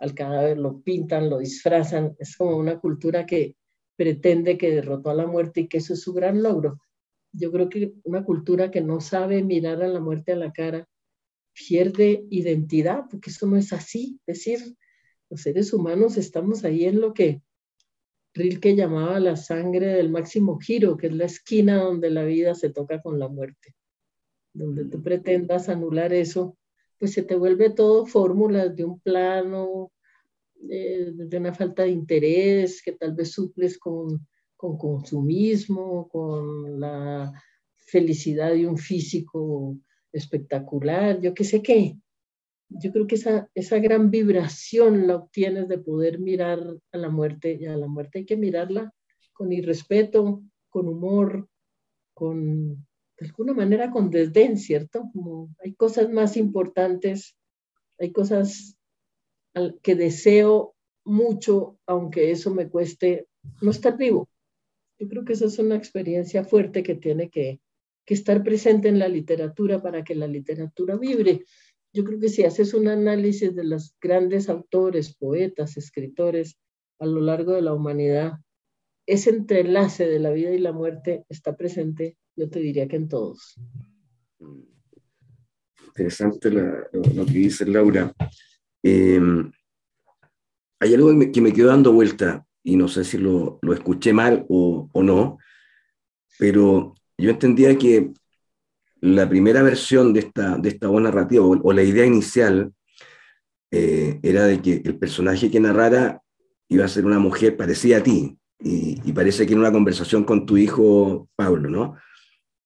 al cadáver lo pintan, lo disfrazan, es como una cultura que pretende que derrotó a la muerte y que eso es su gran logro. Yo creo que una cultura que no sabe mirar a la muerte a la cara pierde identidad, porque eso no es así. Es decir, los seres humanos estamos ahí en lo que Rilke llamaba la sangre del máximo giro, que es la esquina donde la vida se toca con la muerte. Donde tú pretendas anular eso, pues se te vuelve todo fórmulas de un plano, eh, de una falta de interés que tal vez suples con, con consumismo, con la felicidad de un físico espectacular, yo qué sé qué yo creo que esa, esa gran vibración la obtienes de poder mirar a la muerte y a la muerte hay que mirarla con irrespeto, con humor, con, de alguna manera con desdén, ¿cierto? Como hay cosas más importantes, hay cosas que deseo mucho, aunque eso me cueste no estar vivo. Yo creo que esa es una experiencia fuerte que tiene que, que estar presente en la literatura para que la literatura vibre yo creo que si haces un análisis de los grandes autores, poetas, escritores a lo largo de la humanidad, ese entrelace de la vida y la muerte está presente, yo te diría que en todos.
Interesante lo, que dice Laura. Em, hay algo que me, quedó dando vuelta y no sé si lo, escuché mal o, o, no, pero yo entendía que la primera versión de esta, de esta narrativa o, la idea inicial eh, era de que el personaje que narrara iba a ser una mujer parecida a ti. Y, parece que en una conversación con tu hijo Pablo, ¿no?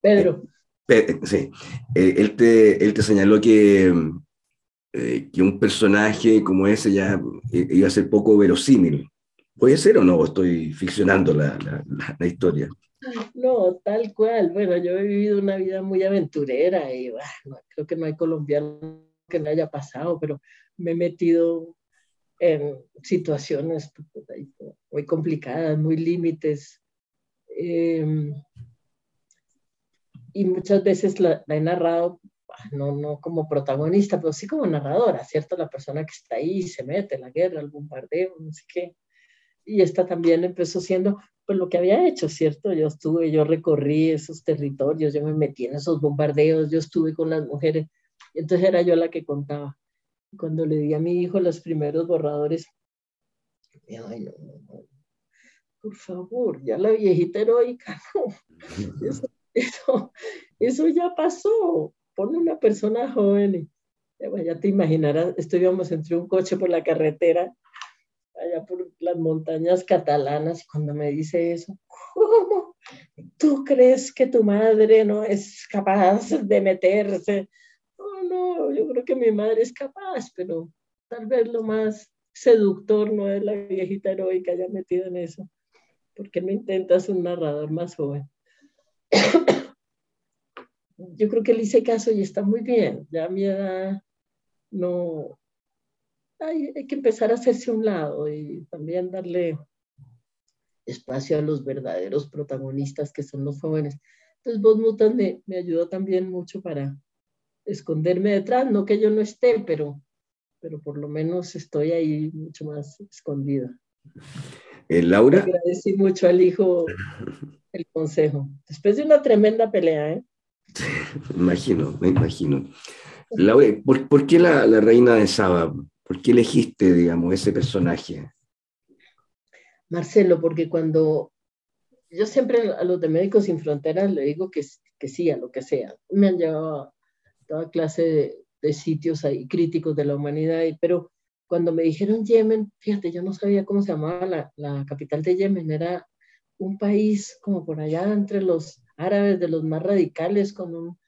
Pedro.
Eh, sí. Eh, él, te, él te señaló que, que un personaje como ese ya iba a ser poco verosímil. ¿Puede ser o no? Estoy ficcionando la, la, la historia.
No, tal cual. Bueno, yo he vivido una vida muy aventurera y creo que no hay colombiano que no haya pasado, pero me he metido en situaciones pues, muy complicadas, muy límites. Em, y muchas veces la, he narrado, no, no como protagonista, pero sí como narradora, ¿cierto? La persona que está ahí se mete la guerra, el bombardeo, no sé qué. Y esta también empezó siendo, pues lo que había hecho, ¿cierto? Yo estuve, yo recorrí esos territorios, yo me metí en esos bombardeos, yo estuve con las mujeres, entonces era yo la que contaba. Cuando le di a mi hijo los primeros borradores, ay, no, no, por favor, ya la viejita heroica, no, eso, eso, eso ya pasó, ponle una persona joven. Ya te imaginarás, estuvimos entre un coche por la carretera allá por las montañas catalanas, cuando me dice eso, ¿cómo? ¿Tú crees que tu madre no es capaz de meterse? No, no, yo creo que mi madre es capaz, pero tal vez lo más seductor no es la viejita heroica ya metida en eso. porque me intentas un narrador más joven? yo creo que le hice caso y está muy bien. Ya mi edad no, hay, que empezar a hacerse un lado y también darle espacio a los verdaderos protagonistas que son los jóvenes. Entonces, Vos Mutas me, me ayudó también mucho para esconderme detrás, no que yo no esté, pero, pero por lo menos estoy ahí mucho más escondida.
Eh, Laura.
Agradecí mucho al hijo el consejo. Después de una tremenda pelea, ¿eh?
me imagino, me imagino. Laura, ¿por, qué la, la, reina de Saba? ¿Por qué elegiste, digamos, ese personaje?
Marcelo, porque cuando yo siempre a los de Médicos Sin Fronteras le digo que, que sí, a lo que sea. Me han llevado a toda clase de, sitios ahí críticos de la humanidad, pero cuando me dijeron Yemen, fíjate, yo no sabía cómo se llamaba la, la, capital de Yemen, era un país como por allá entre los árabes, de los más radicales, con un,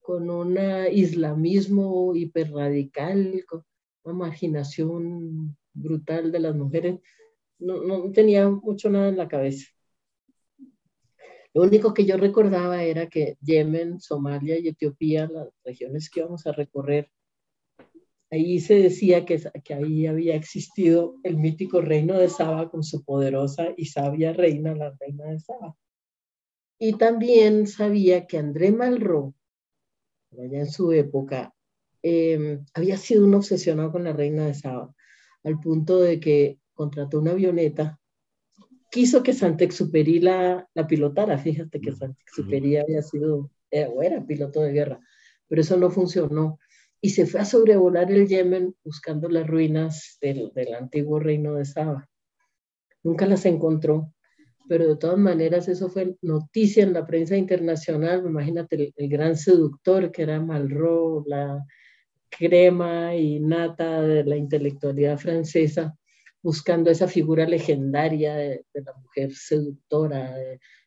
con un islamismo hiperradical, con una marginación brutal de las mujeres. No, no tenía mucho nada en la cabeza. Lo único que yo recordaba era que Yemen, Somalia y Etiopía, las regiones que íbamos a recorrer, ahí se decía que, que ahí había existido el mítico reino de Saba con su poderosa y sabia reina, la reina de Saba. Y también sabía que André Malraux, allá en su época, em, había sido un obsesionado con la reina de Saba, al punto de que contrató una avioneta, quiso que Santexuperi la, la pilotara, fíjate que Santexuperi había sido, era, o era piloto de guerra, pero eso no funcionó y se fue a sobrevolar el Yemen buscando las ruinas del, del antiguo reino de Saba. Nunca las encontró, pero de todas maneras eso fue noticia en la prensa internacional. Imagínate el, gran seductor que era Malraux, la crema y nata de la intelectualidad francesa, buscando esa figura legendaria de, la mujer seductora,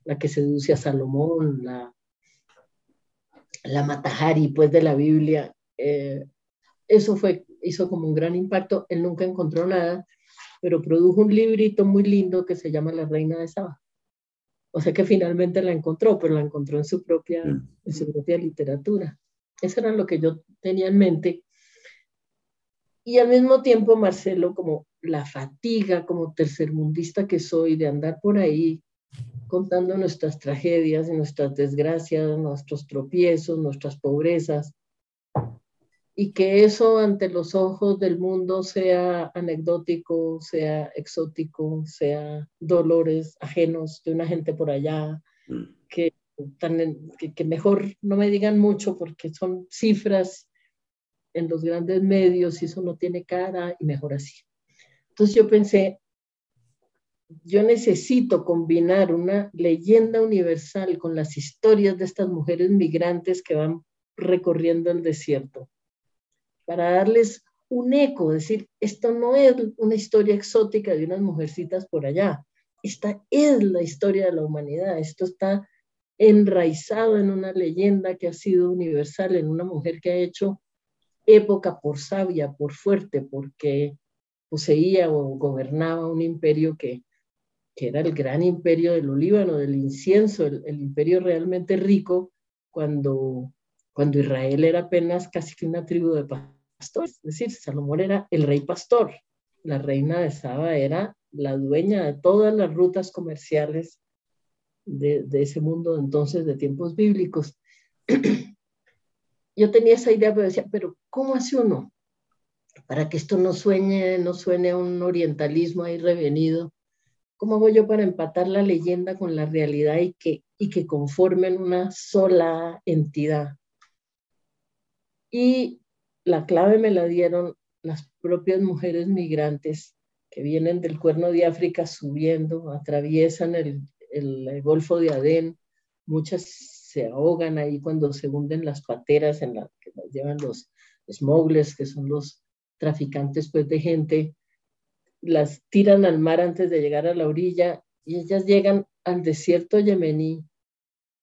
la que seduce a Salomón, la, la Matahari, pues de la Biblia, eh, eso fue, hizo como un gran impacto. Él nunca encontró nada, pero produjo un librito muy lindo que se llama La Reina de Saba. O sea que finalmente la encontró, pero la encontró en su propia, mm. en su propia literatura. Eso era lo que yo tenía en mente. Y al mismo tiempo, Marcelo, como la fatiga, como tercermundista que soy, de andar por ahí contando nuestras tragedias y nuestras desgracias, nuestros tropiezos, nuestras pobrezas, y que eso ante los ojos del mundo sea anecdótico, sea exótico, sea dolores ajenos de una gente por allá, que, mejor no me digan mucho porque son cifras en los grandes medios y eso no tiene cara y mejor así. Entonces yo pensé, yo necesito combinar una leyenda universal con las historias de estas mujeres migrantes que van recorriendo el desierto para darles un eco, decir, esto no es una historia exótica de unas mujercitas por allá, esta es la historia de la humanidad, esto está enraizado en una leyenda que ha sido universal, en una mujer que ha hecho época por sabia, por fuerte, porque poseía o gobernaba un imperio que, que era el gran imperio del olíbano, del incienso, el, imperio realmente rico, cuando, cuando Israel era apenas casi una tribu de es decir, Salomón era el rey pastor, la reina de Saba era la dueña de todas las rutas comerciales de, ese mundo entonces de tiempos bíblicos. Yo tenía esa idea, pero decía, pero ¿cómo hace uno? Para que esto no sueñe, no suene un orientalismo ahí revenido. ¿Cómo hago yo para empatar la leyenda con la realidad y que, y que conformen una sola entidad? Y la clave me la dieron las propias mujeres migrantes que vienen del cuerno de África subiendo, atraviesan el, Golfo de Adén, muchas se ahogan ahí cuando se hunden las pateras en las que las llevan los smugglers, que son los traficantes pues, de gente, las tiran al mar antes de llegar a la orilla y ellas llegan al desierto yemení,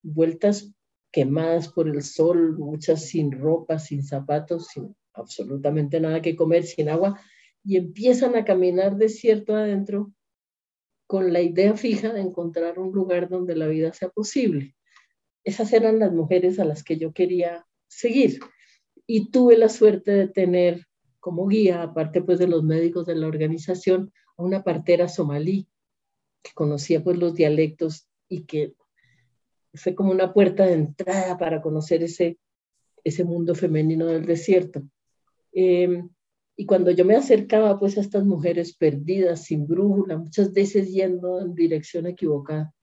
vueltas quemadas por el sol, muchas sin ropa, sin zapatos, sin absolutamente nada que comer, sin agua, y empiezan a caminar desierto adentro con la idea fija de encontrar un lugar donde la vida sea posible. Esas eran las mujeres a las que yo quería seguir. Y tuve la suerte de tener como guía, aparte pues de los médicos de la organización, a una partera somalí que conocía pues los dialectos y que fue como una puerta de entrada para conocer ese, ese mundo femenino del desierto. Em, Y cuando yo me acercaba pues a estas mujeres perdidas, sin brújula, muchas veces yendo en dirección equivocada,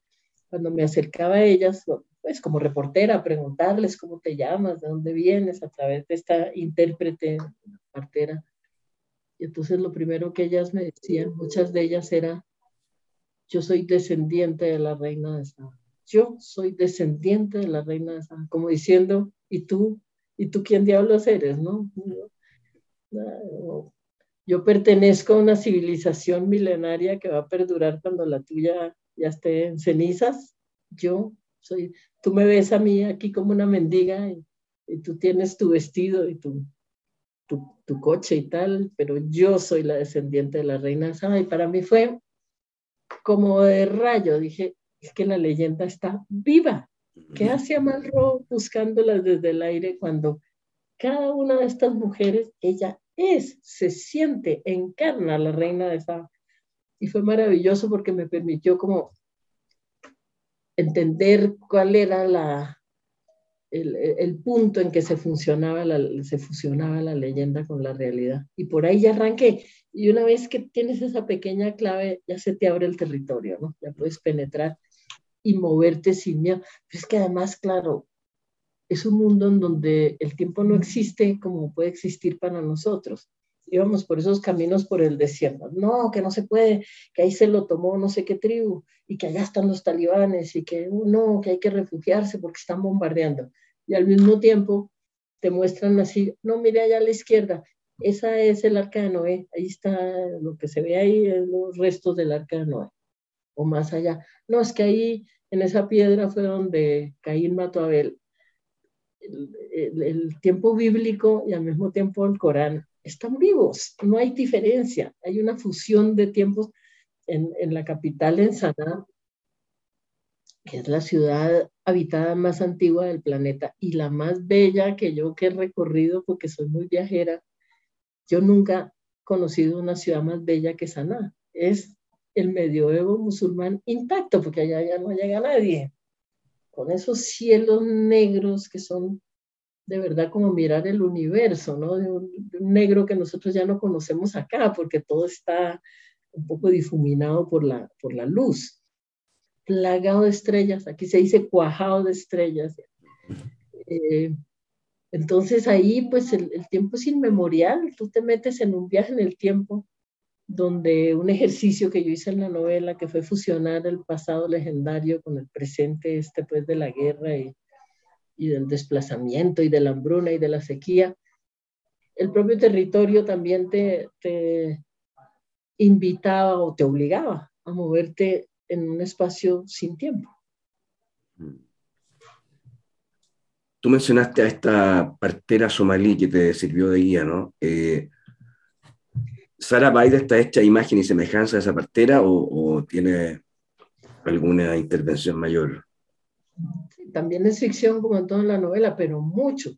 cuando me acercaba a ellas, pues como reportera, preguntarles cómo te llamas, de dónde vienes, a través de esta intérprete, partera. Y entonces lo primero que ellas me decían, muchas de ellas era, yo soy descendiente de la reina de Saba. Yo soy descendiente de la reina de Saba. Como diciendo, ¿y tú? ¿Y tú quién diablos eres? ¿No? Yo pertenezco a una civilización milenaria que va a perdurar cuando la tuya ya esté en cenizas. Yo soy, tú me ves a mí aquí como una mendiga y, tú tienes tu vestido y tu, tu, coche y tal, pero yo soy la descendiente de la reina y para mí fue como de rayo. Dije, es que la leyenda está viva. ¿Qué hacía Malro buscándola desde el aire cuando cada una de estas mujeres, ella es, se siente, encarna la reina de Saba? Y fue maravilloso porque me permitió como entender cuál era la, el, punto en que se, funcionaba la, se fusionaba la leyenda con la realidad. Y por ahí ya arranqué. Y una vez que tienes esa pequeña clave, ya se te abre el territorio, ¿no? Ya puedes penetrar y moverte sin miedo. Pero es que además, claro, es un mundo en donde el tiempo no existe como puede existir para nosotros íbamos por esos caminos por el desierto. No, que no se puede, que ahí se lo tomó no sé qué tribu y que allá están los talibanes y que uh, no, que hay que refugiarse porque están bombardeando. Y al mismo tiempo te muestran así, no, mire allá a la izquierda, esa es el arca de Noé, ahí está lo que se ve ahí, los restos del arca de Noé, o más allá. No, es que ahí en esa piedra fue donde Caín mató a Abel. El tiempo bíblico y al mismo tiempo el Corán están vivos, no hay diferencia, hay una fusión de tiempos en, la capital, en Sanaa, que es la ciudad habitada más antigua del planeta y la más bella que yo que he recorrido porque soy muy viajera. Yo nunca he conocido una ciudad más bella que Sanaa. Es el medioevo musulmán intacto porque allá ya no llega nadie. Con esos cielos negros que son de verdad como mirar el universo, ¿no? De un, negro que nosotros ya no conocemos acá, porque todo está un poco difuminado por la, por la luz. Plagado de estrellas, aquí se dice cuajado de estrellas. Eh, entonces ahí pues el, el, tiempo es inmemorial, tú te metes en un viaje en el tiempo donde un ejercicio que yo hice en la novela que fue fusionar el pasado legendario con el presente este pues de la guerra y, y del desplazamiento y de la hambruna y de la sequía, el propio territorio también te, te invitaba o te obligaba a moverte en un espacio sin tiempo.
Tú mencionaste a esta partera somalí que te sirvió de guía, ¿no? Eh, ¿Sara Baida está hecha imagen y semejanza de esa partera o, o tiene alguna intervención mayor?
también es ficción como en toda la novela, pero mucho,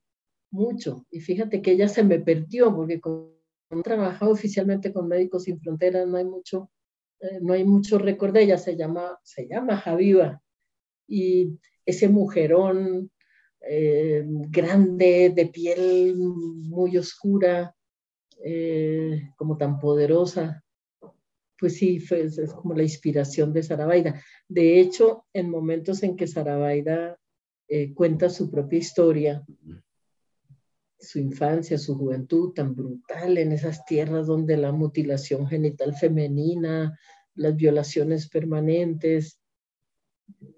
mucho. Y fíjate que ella se me perdió porque como he trabajado oficialmente con Médicos Sin Fronteras, no hay mucho, eh, no hay mucho récord ella, se llama, se llama Javiva. Y ese mujerón eh, grande, de piel muy oscura, eh, como tan poderosa, pues sí, fue, es como la inspiración de Sarabaida. De hecho, en momentos en que Sarabaida eh, cuenta su propia historia, su infancia, su juventud tan brutal en esas tierras donde la mutilación genital femenina, las violaciones permanentes,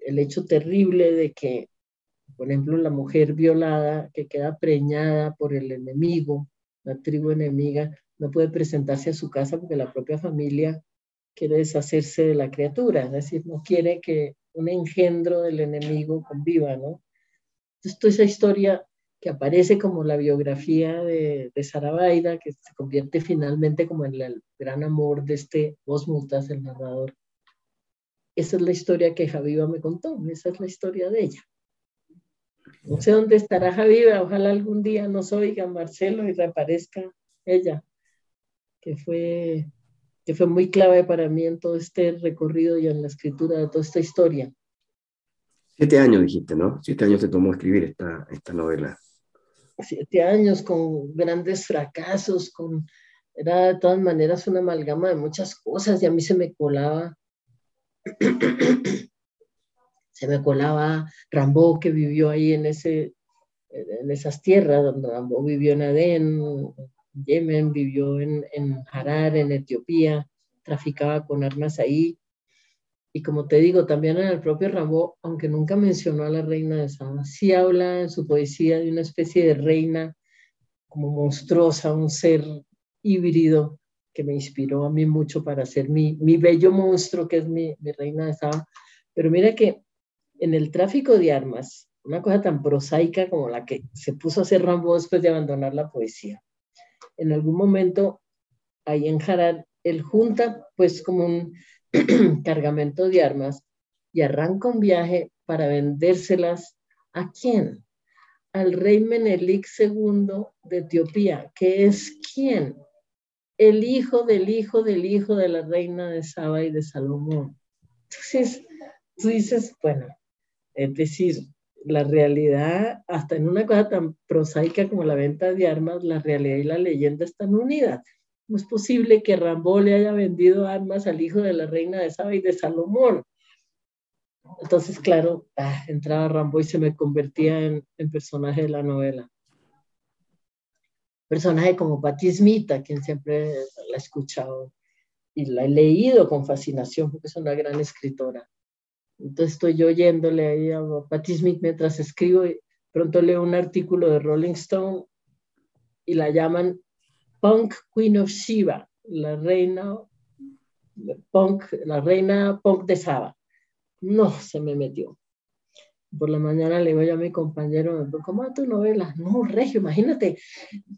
el hecho terrible de que, por ejemplo, la mujer violada que queda preñada por el enemigo, la tribu enemiga, no puede presentarse a su casa porque la propia familia quiere deshacerse de la criatura, es decir, no quiere que un engendro del enemigo conviva, ¿no? Entonces, toda esa historia que aparece como la biografía de, de Sarabaida, que se convierte finalmente como en el gran amor de este Mutas, el narrador. Esa es la historia que Javiva me contó, esa es la historia de ella. No sé dónde estará Javiva, ojalá algún día nos oiga Marcelo y reaparezca ella, que fue que fue muy clave para mí en todo este recorrido y en la escritura de toda esta historia.
Siete años dijiste, ¿no? Siete años te tomó escribir esta, esta novela.
Siete años con grandes fracasos, con era de todas maneras una amalgama de muchas cosas y a mí se me colaba, se me colaba Rambo que vivió ahí en, ese, en esas tierras, donde Rambo vivió en Adén, en Yemen, vivió en, en Harar, en Etiopía, traficaba con armas ahí. Y como te digo, también en el propio Rambo, aunque nunca mencionó a la reina de Saba, sí habla en su poesía de una especie de reina como monstruosa, un ser híbrido que me inspiró a mí mucho para ser mi, mi bello monstruo que es mi, mi reina de Saba. Pero mira que en el tráfico de armas, una cosa tan prosaica como la que se puso a hacer Rambo después de abandonar la poesía. En algún momento, ahí en Harar, él junta pues como un cargamento de armas y arranca un viaje para vendérselas a quién? Al rey Menelik II de Etiopía, que es quién? El hijo del hijo del hijo de la reina de Saba y de Salomón. Entonces, tú dices, bueno, es decir, la realidad, hasta en una cosa tan prosaica como la venta de armas, la realidad y la leyenda están unidas. No es posible que Rambo le haya vendido armas al hijo de la reina de Saba y de Salomón. Entonces, claro, ah, entraba Rambo y se me convertía en, personaje de la novela. Personaje como Patti Smith, a quien siempre la he escuchado y la he leído con fascinación porque es una gran escritora. Entonces estoy yo oyéndole ahí a Patti Smith mientras escribo y pronto leo un artículo de Rolling Stone y la llaman Punk Queen of Shiva, la reina punk, la reina punk de Saba. No, se me metió. Por la mañana le digo a mi compañero, ¿cómo va tu novela? No, Regio, imagínate,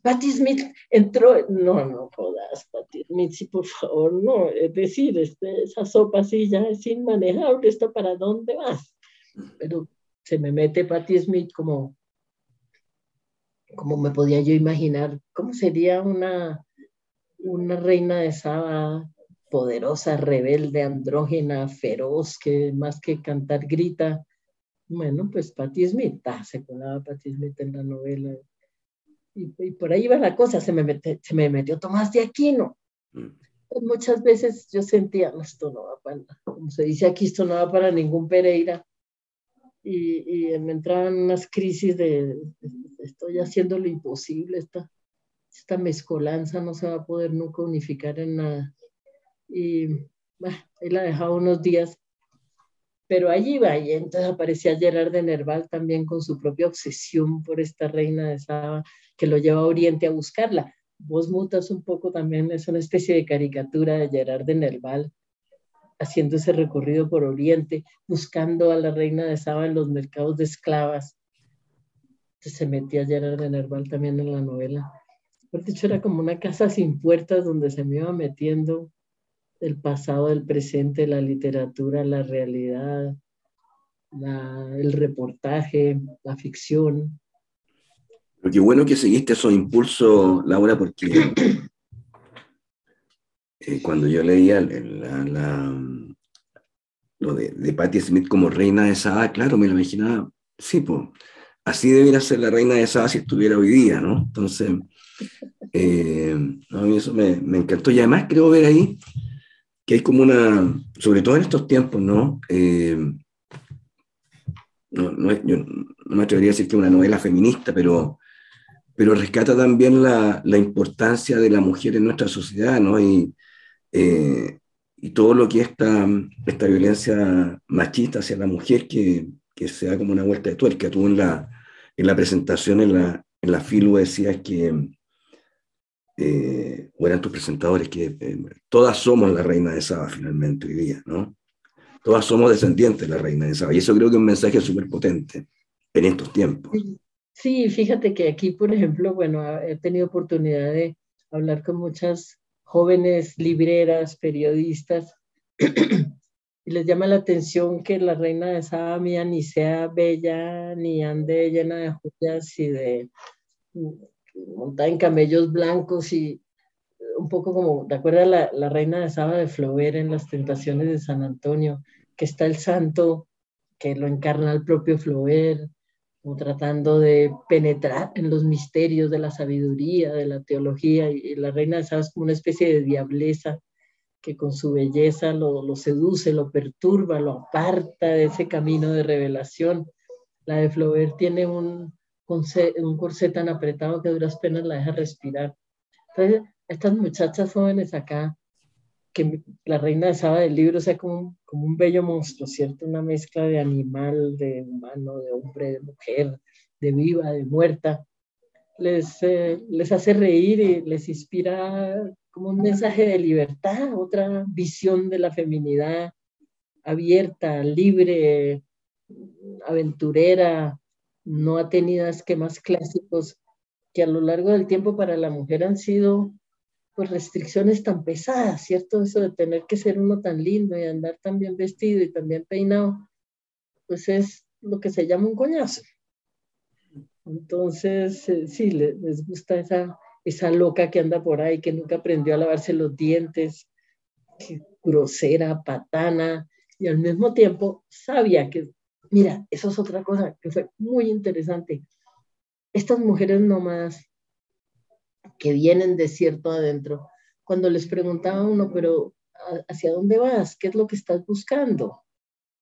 Patti Smith entró, no, no jodas, Patti Smith, sí, por favor, no, es decir, este, esa sopa así ya es inmanejable, ¿esto para dónde vas? Pero se me mete Patti Smith como como me podía yo imaginar, cómo sería una, una reina de Saba poderosa, rebelde, andrógena, feroz, que más que cantar grita. Bueno, pues Patti Smith, ah, se colaba Patti Smith en la novela. Y, por ahí va la cosa, se me, se me metió Tomás de Aquino. Mm. Pues muchas veces yo sentía, no, esto no va para, como se dice aquí, esto no va para ningún Pereira y, y me entraban unas crisis de, estoy haciendo lo imposible, esta, esta mezcolanza no se va a poder nunca unificar en nada. Y bueno, ahí la dejaba unos días, pero allí va, y entonces aparecía Gerard de Nerval también con su propia obsesión por esta reina de Saba, que lo lleva a Oriente a buscarla. Vos mutas un poco también, es una especie de caricatura de Gerard de Nerval, haciendo ese recorrido por Oriente, buscando a la reina de Saba en los mercados de esclavas. se metía Gerard de Nerval también en la novela. Por dicho, era como una casa sin puertas donde se me iba metiendo el pasado, el presente, la literatura, la realidad, el reportaje, la ficción.
Pero qué bueno que seguiste esos impulsos, Laura, porque eh, cuando yo leía la, lo de, de Patti Smith como reina de Saba, claro, me lo imaginaba, sí, pues, así debería ser la reina de Saba si estuviera hoy día, ¿no? Entonces, eh, a mí eso me, me, encantó y además creo ver ahí que hay como una, sobre todo en estos tiempos, ¿no? Eh, no, no, yo no me atrevería a decir que una novela feminista, pero, pero rescata también la, la, importancia de la mujer en nuestra sociedad, ¿no? Y, eh, y todo lo que esta, esta violencia machista hacia la mujer que, que se da como una vuelta de tuerca. Tú en la, en la presentación, en la, en la filo decías que, eh, o eran tus presentadores, que eh, todas somos la reina de Saba finalmente hoy día, ¿no? Todas somos descendientes de la reina de Saba. Y eso creo que es un mensaje súper potente en estos tiempos.
Sí, fíjate que aquí, por ejemplo, bueno, he tenido oportunidad de hablar con muchas jóvenes libreras, periodistas, y les llama la atención que la reina de Sabia ni sea bella, ni ande llena de joyas y de montada en camellos blancos y un poco como, ¿te acuerdas la, la reina de Saba de Flover en las tentaciones de San Antonio? Que está el santo que lo encarna el propio Flover, como tratando de penetrar en los misterios de la sabiduría, de la teología, y, la reina de Saba es como una especie de diableza que con su belleza lo, lo seduce, lo perturba, lo aparta de ese camino de revelación. La de Flaubert tiene un, un corsé tan apretado que a duras penas la deja respirar. Entonces, estas muchachas jóvenes acá, que la reina de Saba del libro sea como, como un bello monstruo, ¿cierto? Una mezcla de animal, de humano, de hombre, de mujer, de viva, de muerta. Les, eh, les hace reír y les inspira como un mensaje de libertad, otra visión de la feminidad abierta, libre, aventurera, no ha tenido esquemas clásicos que a lo largo del tiempo para la mujer han sido pues restricciones tan pesadas, ¿cierto? Eso de tener que ser uno tan lindo y andar tan bien vestido y tan bien peinado, pues es lo que se llama un coñazo. Entonces, eh, sí, les, gusta esa, esa loca que anda por ahí, que nunca aprendió a lavarse los dientes, grosera, patana, y al mismo tiempo sabia, que, mira, eso es otra cosa que fue muy interesante. Estas mujeres nómadas que vienen de cierto adentro, cuando les preguntaba uno, pero ¿hacia dónde vas? ¿Qué es lo que estás buscando?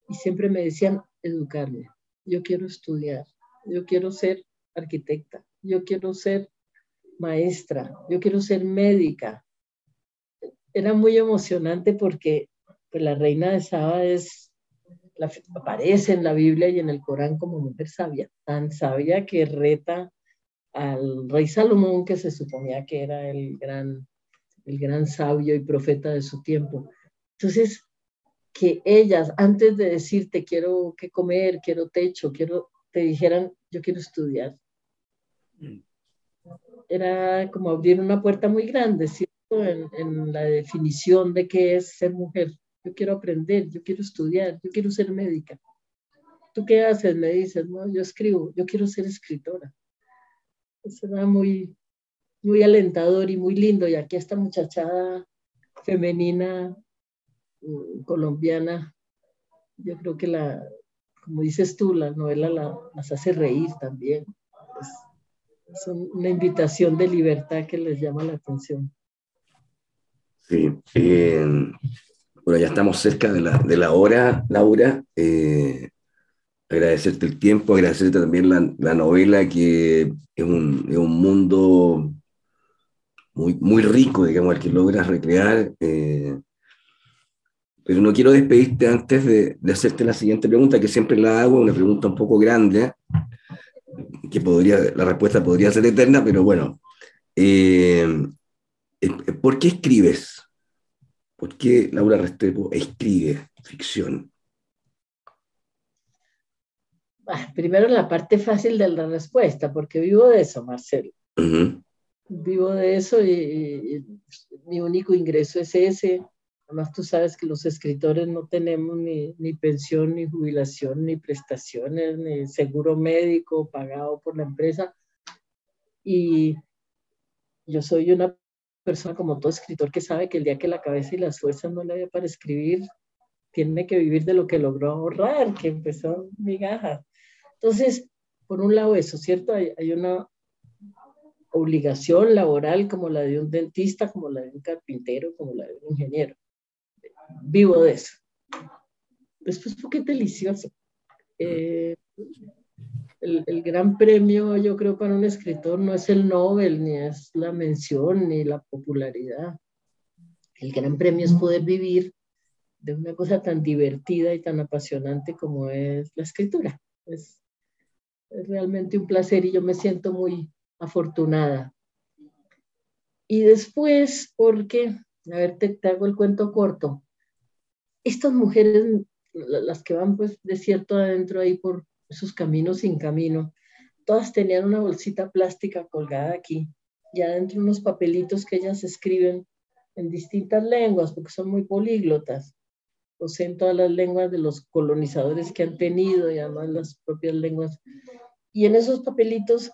Y siempre me decían, educarme. Yo quiero estudiar, yo quiero ser arquitecta, yo quiero ser maestra, yo quiero ser médica. Era muy emocionante porque pues, la reina de Saba es, aparece en la Biblia y en el Corán como mujer sabia, tan sabia que reta al rey Salomón, que se suponía que era el gran, el gran sabio y profeta de su tiempo. Entonces, que ellas, antes de decirte quiero que comer, quiero techo, quiero, te dijeran, yo quiero estudiar. Era como abrir una puerta muy grande, ¿cierto? En, en la definición de qué es ser mujer. Yo quiero aprender, yo quiero estudiar, yo quiero ser médica. ¿Tú qué haces? Me dices, no, yo escribo, yo quiero ser escritora eso era muy, muy alentador y muy lindo. Y aquí esta muchachada femenina mm, colombiana, yo creo que la, como dices tú, la novela las hace reír también. Es, una invitación de libertad que les llama la atención.
Sí, bueno, ya estamos cerca de la, de la hora, Laura. Eh, agradecerte el tiempo, agradecerte también la, la novela, que es un, es un, mundo muy, muy rico, digamos, el que logras recrear. Eh, pero no quiero despedirte antes de, hacerte la siguiente pregunta, que siempre la hago, una pregunta un poco grande, que podría, la respuesta podría ser eterna, pero bueno. Eh, ¿Por qué escribes? ¿Por qué Laura Restrepo escribe ficción?
primero la parte fácil de la respuesta, porque vivo de eso, Marcelo. Vivo de eso y, mi único ingreso es ese. Además, tú sabes que los escritores no tenemos ni, ni, pensión, ni jubilación, ni prestaciones, ni seguro médico pagado por la empresa. Y yo soy una persona como todo escritor que sabe que el día que la cabeza y las fuerzas no le da para escribir, tiene que vivir de lo que logró ahorrar, que empezó migajas. Entonces, por un lado eso, ¿cierto? Hay, una obligación laboral como la de un dentista, como la de un carpintero, como la de un ingeniero. Vivo de eso. Después, porque es delicioso. Eh, el, gran premio, yo creo, para un escritor no es el Nobel, ni es la mención, ni la popularidad. El gran premio es poder vivir de una cosa tan divertida y tan apasionante como es la escritura. Es, es realmente un placer y yo me siento muy afortunada. Y después, porque, a ver, te, hago el cuento corto. Estas mujeres, las que van pues de cierto adentro ahí por esos caminos sin camino, todas tenían una bolsita plástica colgada aquí. Y adentro unos papelitos que ellas escriben en distintas lenguas, porque son muy políglotas. En todas las lenguas de los colonizadores que han tenido y además las propias lenguas. Y en esos papelitos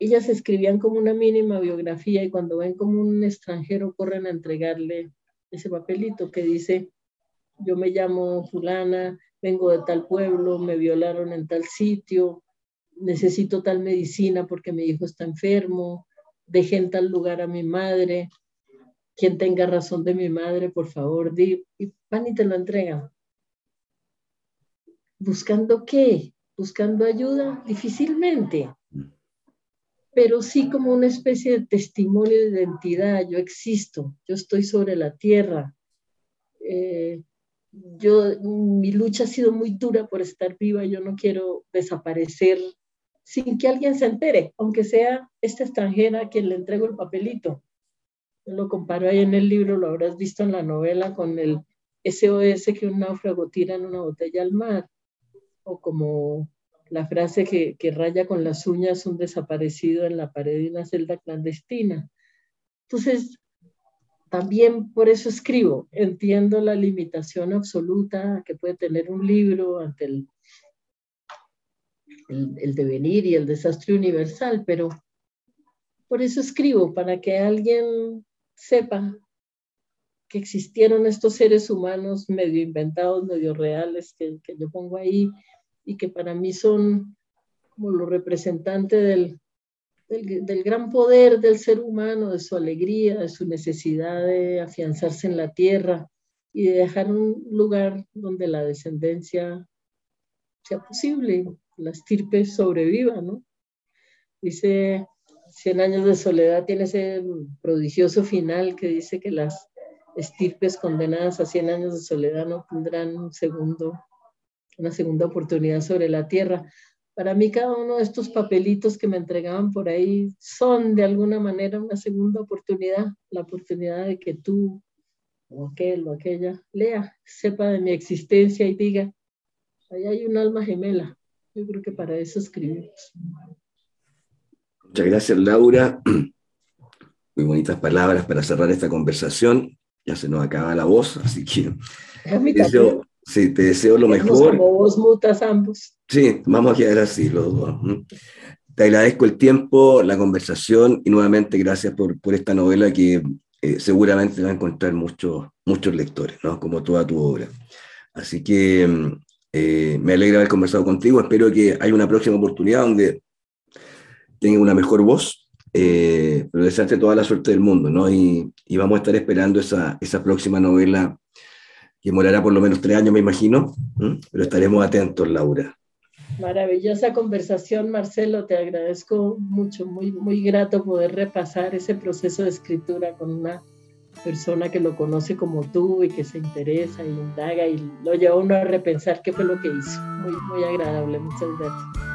ellas escribían como una mínima biografía y cuando ven como un extranjero corren a entregarle ese papelito que dice, yo me llamo fulana, vengo de tal pueblo, me violaron en tal sitio, necesito tal medicina porque mi hijo está enfermo, dejé en tal lugar a mi madre, quien tenga razón de mi madre, por favor, di, y van y te lo entregan. ¿Buscando qué? ¿Buscando ayuda? Difícilmente, pero sí como una especie de testimonio de identidad. Yo existo, yo estoy sobre la tierra. Eh, yo, mi lucha ha sido muy dura por estar viva, yo no quiero desaparecer sin que alguien se entere, aunque sea esta extranjera a quien le entrego el papelito. Lo comparo ahí en el libro, lo habrás visto en la novela con el SOS que un náufrago tira en una botella al mar, o como la frase que, que raya con las uñas un desaparecido en la pared de una celda clandestina. Entonces, también por eso escribo. Entiendo la limitación absoluta que puede tener un libro ante el, el, devenir y el desastre universal, pero por eso escribo, para que alguien sepa que existieron estos seres humanos medio inventados, medio reales, que, que yo pongo ahí y que para mí son como los representantes del, del, gran poder del ser humano, de su alegría, de su necesidad de afianzarse en la tierra y de dejar un lugar donde la descendencia sea posible, la estirpe sobreviva, ¿no? Dice, Cien años de soledad tiene ese prodigioso final que dice que las estirpes condenadas a 100 años de soledad no tendrán un segundo, una segunda oportunidad sobre la tierra para mí cada uno de estos papelitos que me entregaban por ahí son de alguna manera una segunda oportunidad, la oportunidad de que tú o aquel o aquella lea, sepa de mi existencia y diga, ahí hay un alma gemela. Yo creo que para eso escribimos.
Muchas gracias, Laura. Muy bonitas palabras para cerrar esta conversación. Ya se nos acaba la voz, así que Sí, te deseo lo mejor.
Como vos mutas ambos.
Sí, vamos a quedar así los dos. Te agradezco el tiempo, la conversación y nuevamente gracias por, por esta novela que eh, seguramente va a encontrar muchos, muchos lectores, ¿no? como toda tu obra. Así que eh, me alegra haber conversado contigo. Espero que haya una próxima oportunidad donde tenga una mejor voz, eh, pero desearte toda la suerte del mundo. ¿no? Y, y, vamos a estar esperando esa, esa próxima novela que morará por lo menos tres años, me imagino, pero estaremos atentos, Laura.
Maravillosa conversación, Marcelo, te agradezco mucho, muy, muy grato poder repasar ese proceso de escritura con una persona que lo conoce como tú y que se interesa y indaga y lo lleva uno a repensar qué fue lo que hizo. Muy, muy agradable, muchas gracias.